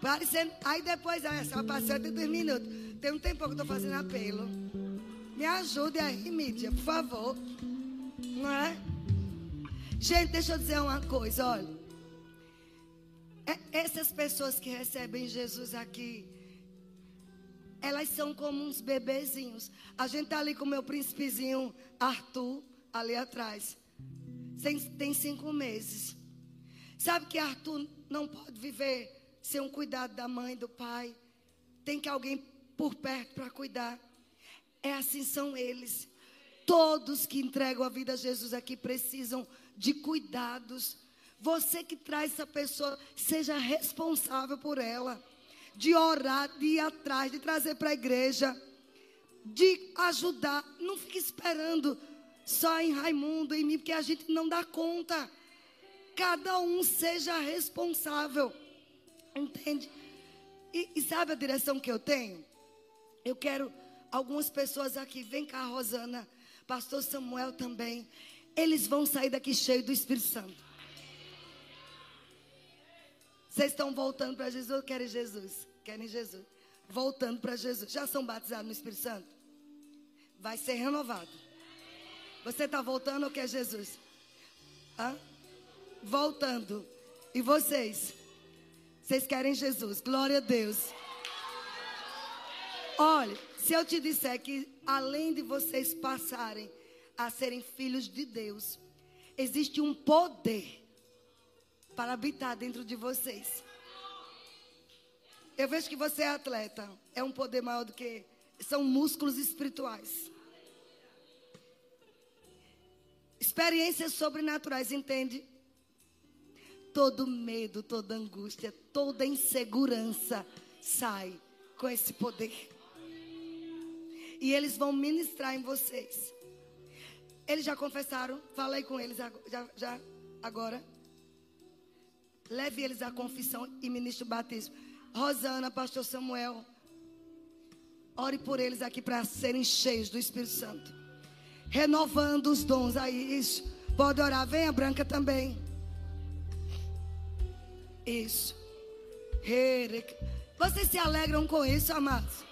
Parecendo, aí depois, essa passou 30 minutos. Tem um tempo que eu estou fazendo apelo. Me ajude aí, mídia, por favor. Não é? Gente, deixa eu dizer uma coisa, olha. É, essas pessoas que recebem Jesus aqui, elas são como uns bebezinhos. A gente tá ali com o meu príncipezinho Arthur, ali atrás tem, cinco meses. Sabe que Arthur não pode viver sem um cuidado da mãe, do pai. Tem que alguém por perto para cuidar. É assim são eles. Todos que entregam a vida a Jesus aqui precisam de cuidados. Você que traz essa pessoa, seja responsável por ela. De orar, de ir atrás, de trazer para a igreja, de ajudar. Não fique esperando só em Raimundo, em mim, porque a gente não dá conta. Cada um seja responsável. Entende? E, e sabe a direção que eu tenho? Eu quero algumas pessoas aqui. Vem cá, Rosana. Pastor Samuel também. Eles vão sair daqui cheios do Espírito Santo. Vocês estão voltando para Jesus ou querem Jesus? Querem Jesus. Voltando para Jesus. Já são batizados no Espírito Santo? Vai ser renovado. Você está voltando ou quer Jesus? Hã? Voltando. E vocês? Vocês querem Jesus? Glória a Deus. Olha, se eu te disser que além de vocês passarem a serem filhos de Deus, existe um poder para habitar dentro de vocês. Eu vejo que você é atleta. É um poder maior do que. São músculos espirituais. Experiências sobrenaturais, entende? Todo medo, toda angústia, toda insegurança sai com esse poder. E eles vão ministrar em vocês. Eles já confessaram? Falei com eles já, já agora. Leve eles à confissão e ministre o batismo. Rosana, pastor Samuel. Ore por eles aqui para serem cheios do Espírito Santo. Renovando os dons. Aí, isso. Pode orar. Venha, Branca, também. Isso. Vocês se alegram com isso, amados?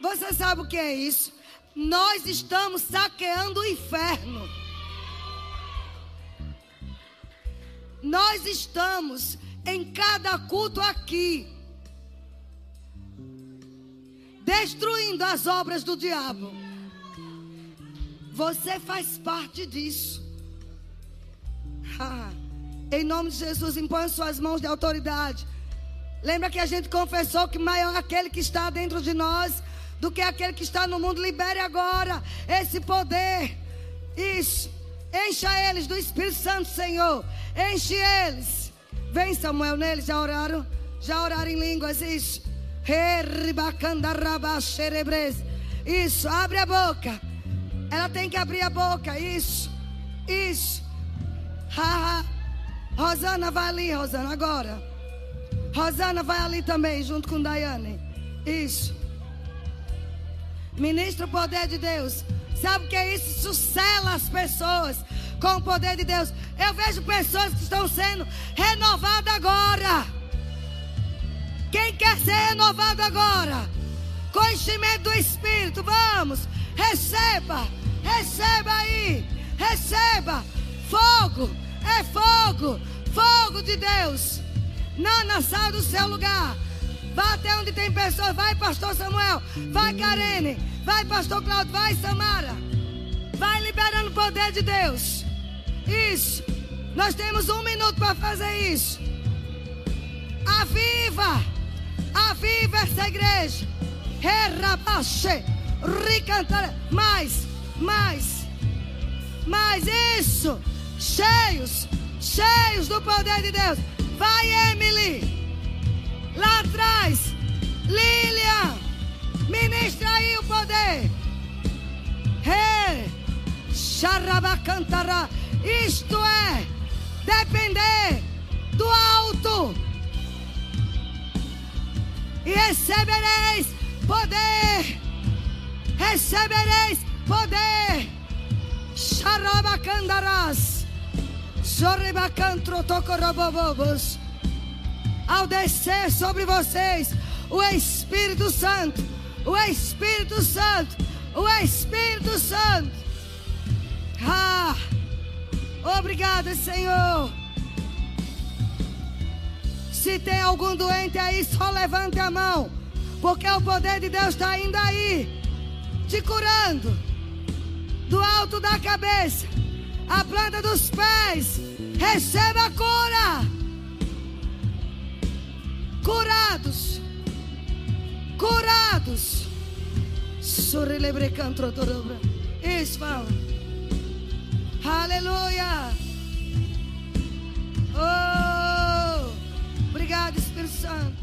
Você sabe o que é isso? Nós estamos saqueando o inferno. Nós estamos em cada culto aqui destruindo as obras do diabo. Você faz parte disso. em nome de Jesus, impõe suas mãos de autoridade. Lembra que a gente confessou que maior é aquele que está dentro de nós do que aquele que está no mundo. Libere agora esse poder. Isso. Encha eles do Espírito Santo, Senhor. Enche eles. Vem, Samuel, neles. Já oraram? Já oraram em línguas? Isso. Isso. Abre a boca. Ela tem que abrir a boca. Isso. Isso. Ha. Rosana, vai ali, Rosana, agora. Rosana, vai ali também, junto com Daiane. Isso. Ministra o poder de Deus. Sabe o que é isso? Sela as pessoas com o poder de Deus. Eu vejo pessoas que estão sendo renovadas agora. Quem quer ser renovado agora? Com enchimento do Espírito, vamos. Receba, receba aí, receba. Fogo, é fogo, fogo de Deus. Nana, sai do seu lugar. Vá até onde tem pessoas. Vai, pastor Samuel. Vai, Karene. Vai, pastor Claudio. Vai, Samara. Vai liberando o poder de Deus. Isso. Nós temos um minuto para fazer isso. Aviva. Aviva essa igreja. Rerabaxe. Ricantara. Mais. Mais. Mais. Isso. Cheios. Cheios do poder de Deus. Vai, Emily. Lá atrás, Lilian, ministra aí o poder. Hey, Xarabacantará. Isto é depender do alto. E recebereis poder. Recebereis poder. Xarabacandarás. Sorribacantro tocorobobobos ao descer sobre vocês o Espírito Santo, o Espírito Santo, o Espírito Santo. Ah, obrigada, Senhor. Se tem algum doente aí, só levante a mão, porque o poder de Deus está indo aí, te curando, do alto da cabeça, a planta dos pés, receba a cura curados, curados. Isso, fala. Aleluia. Oh, obrigado, Espírito Santo.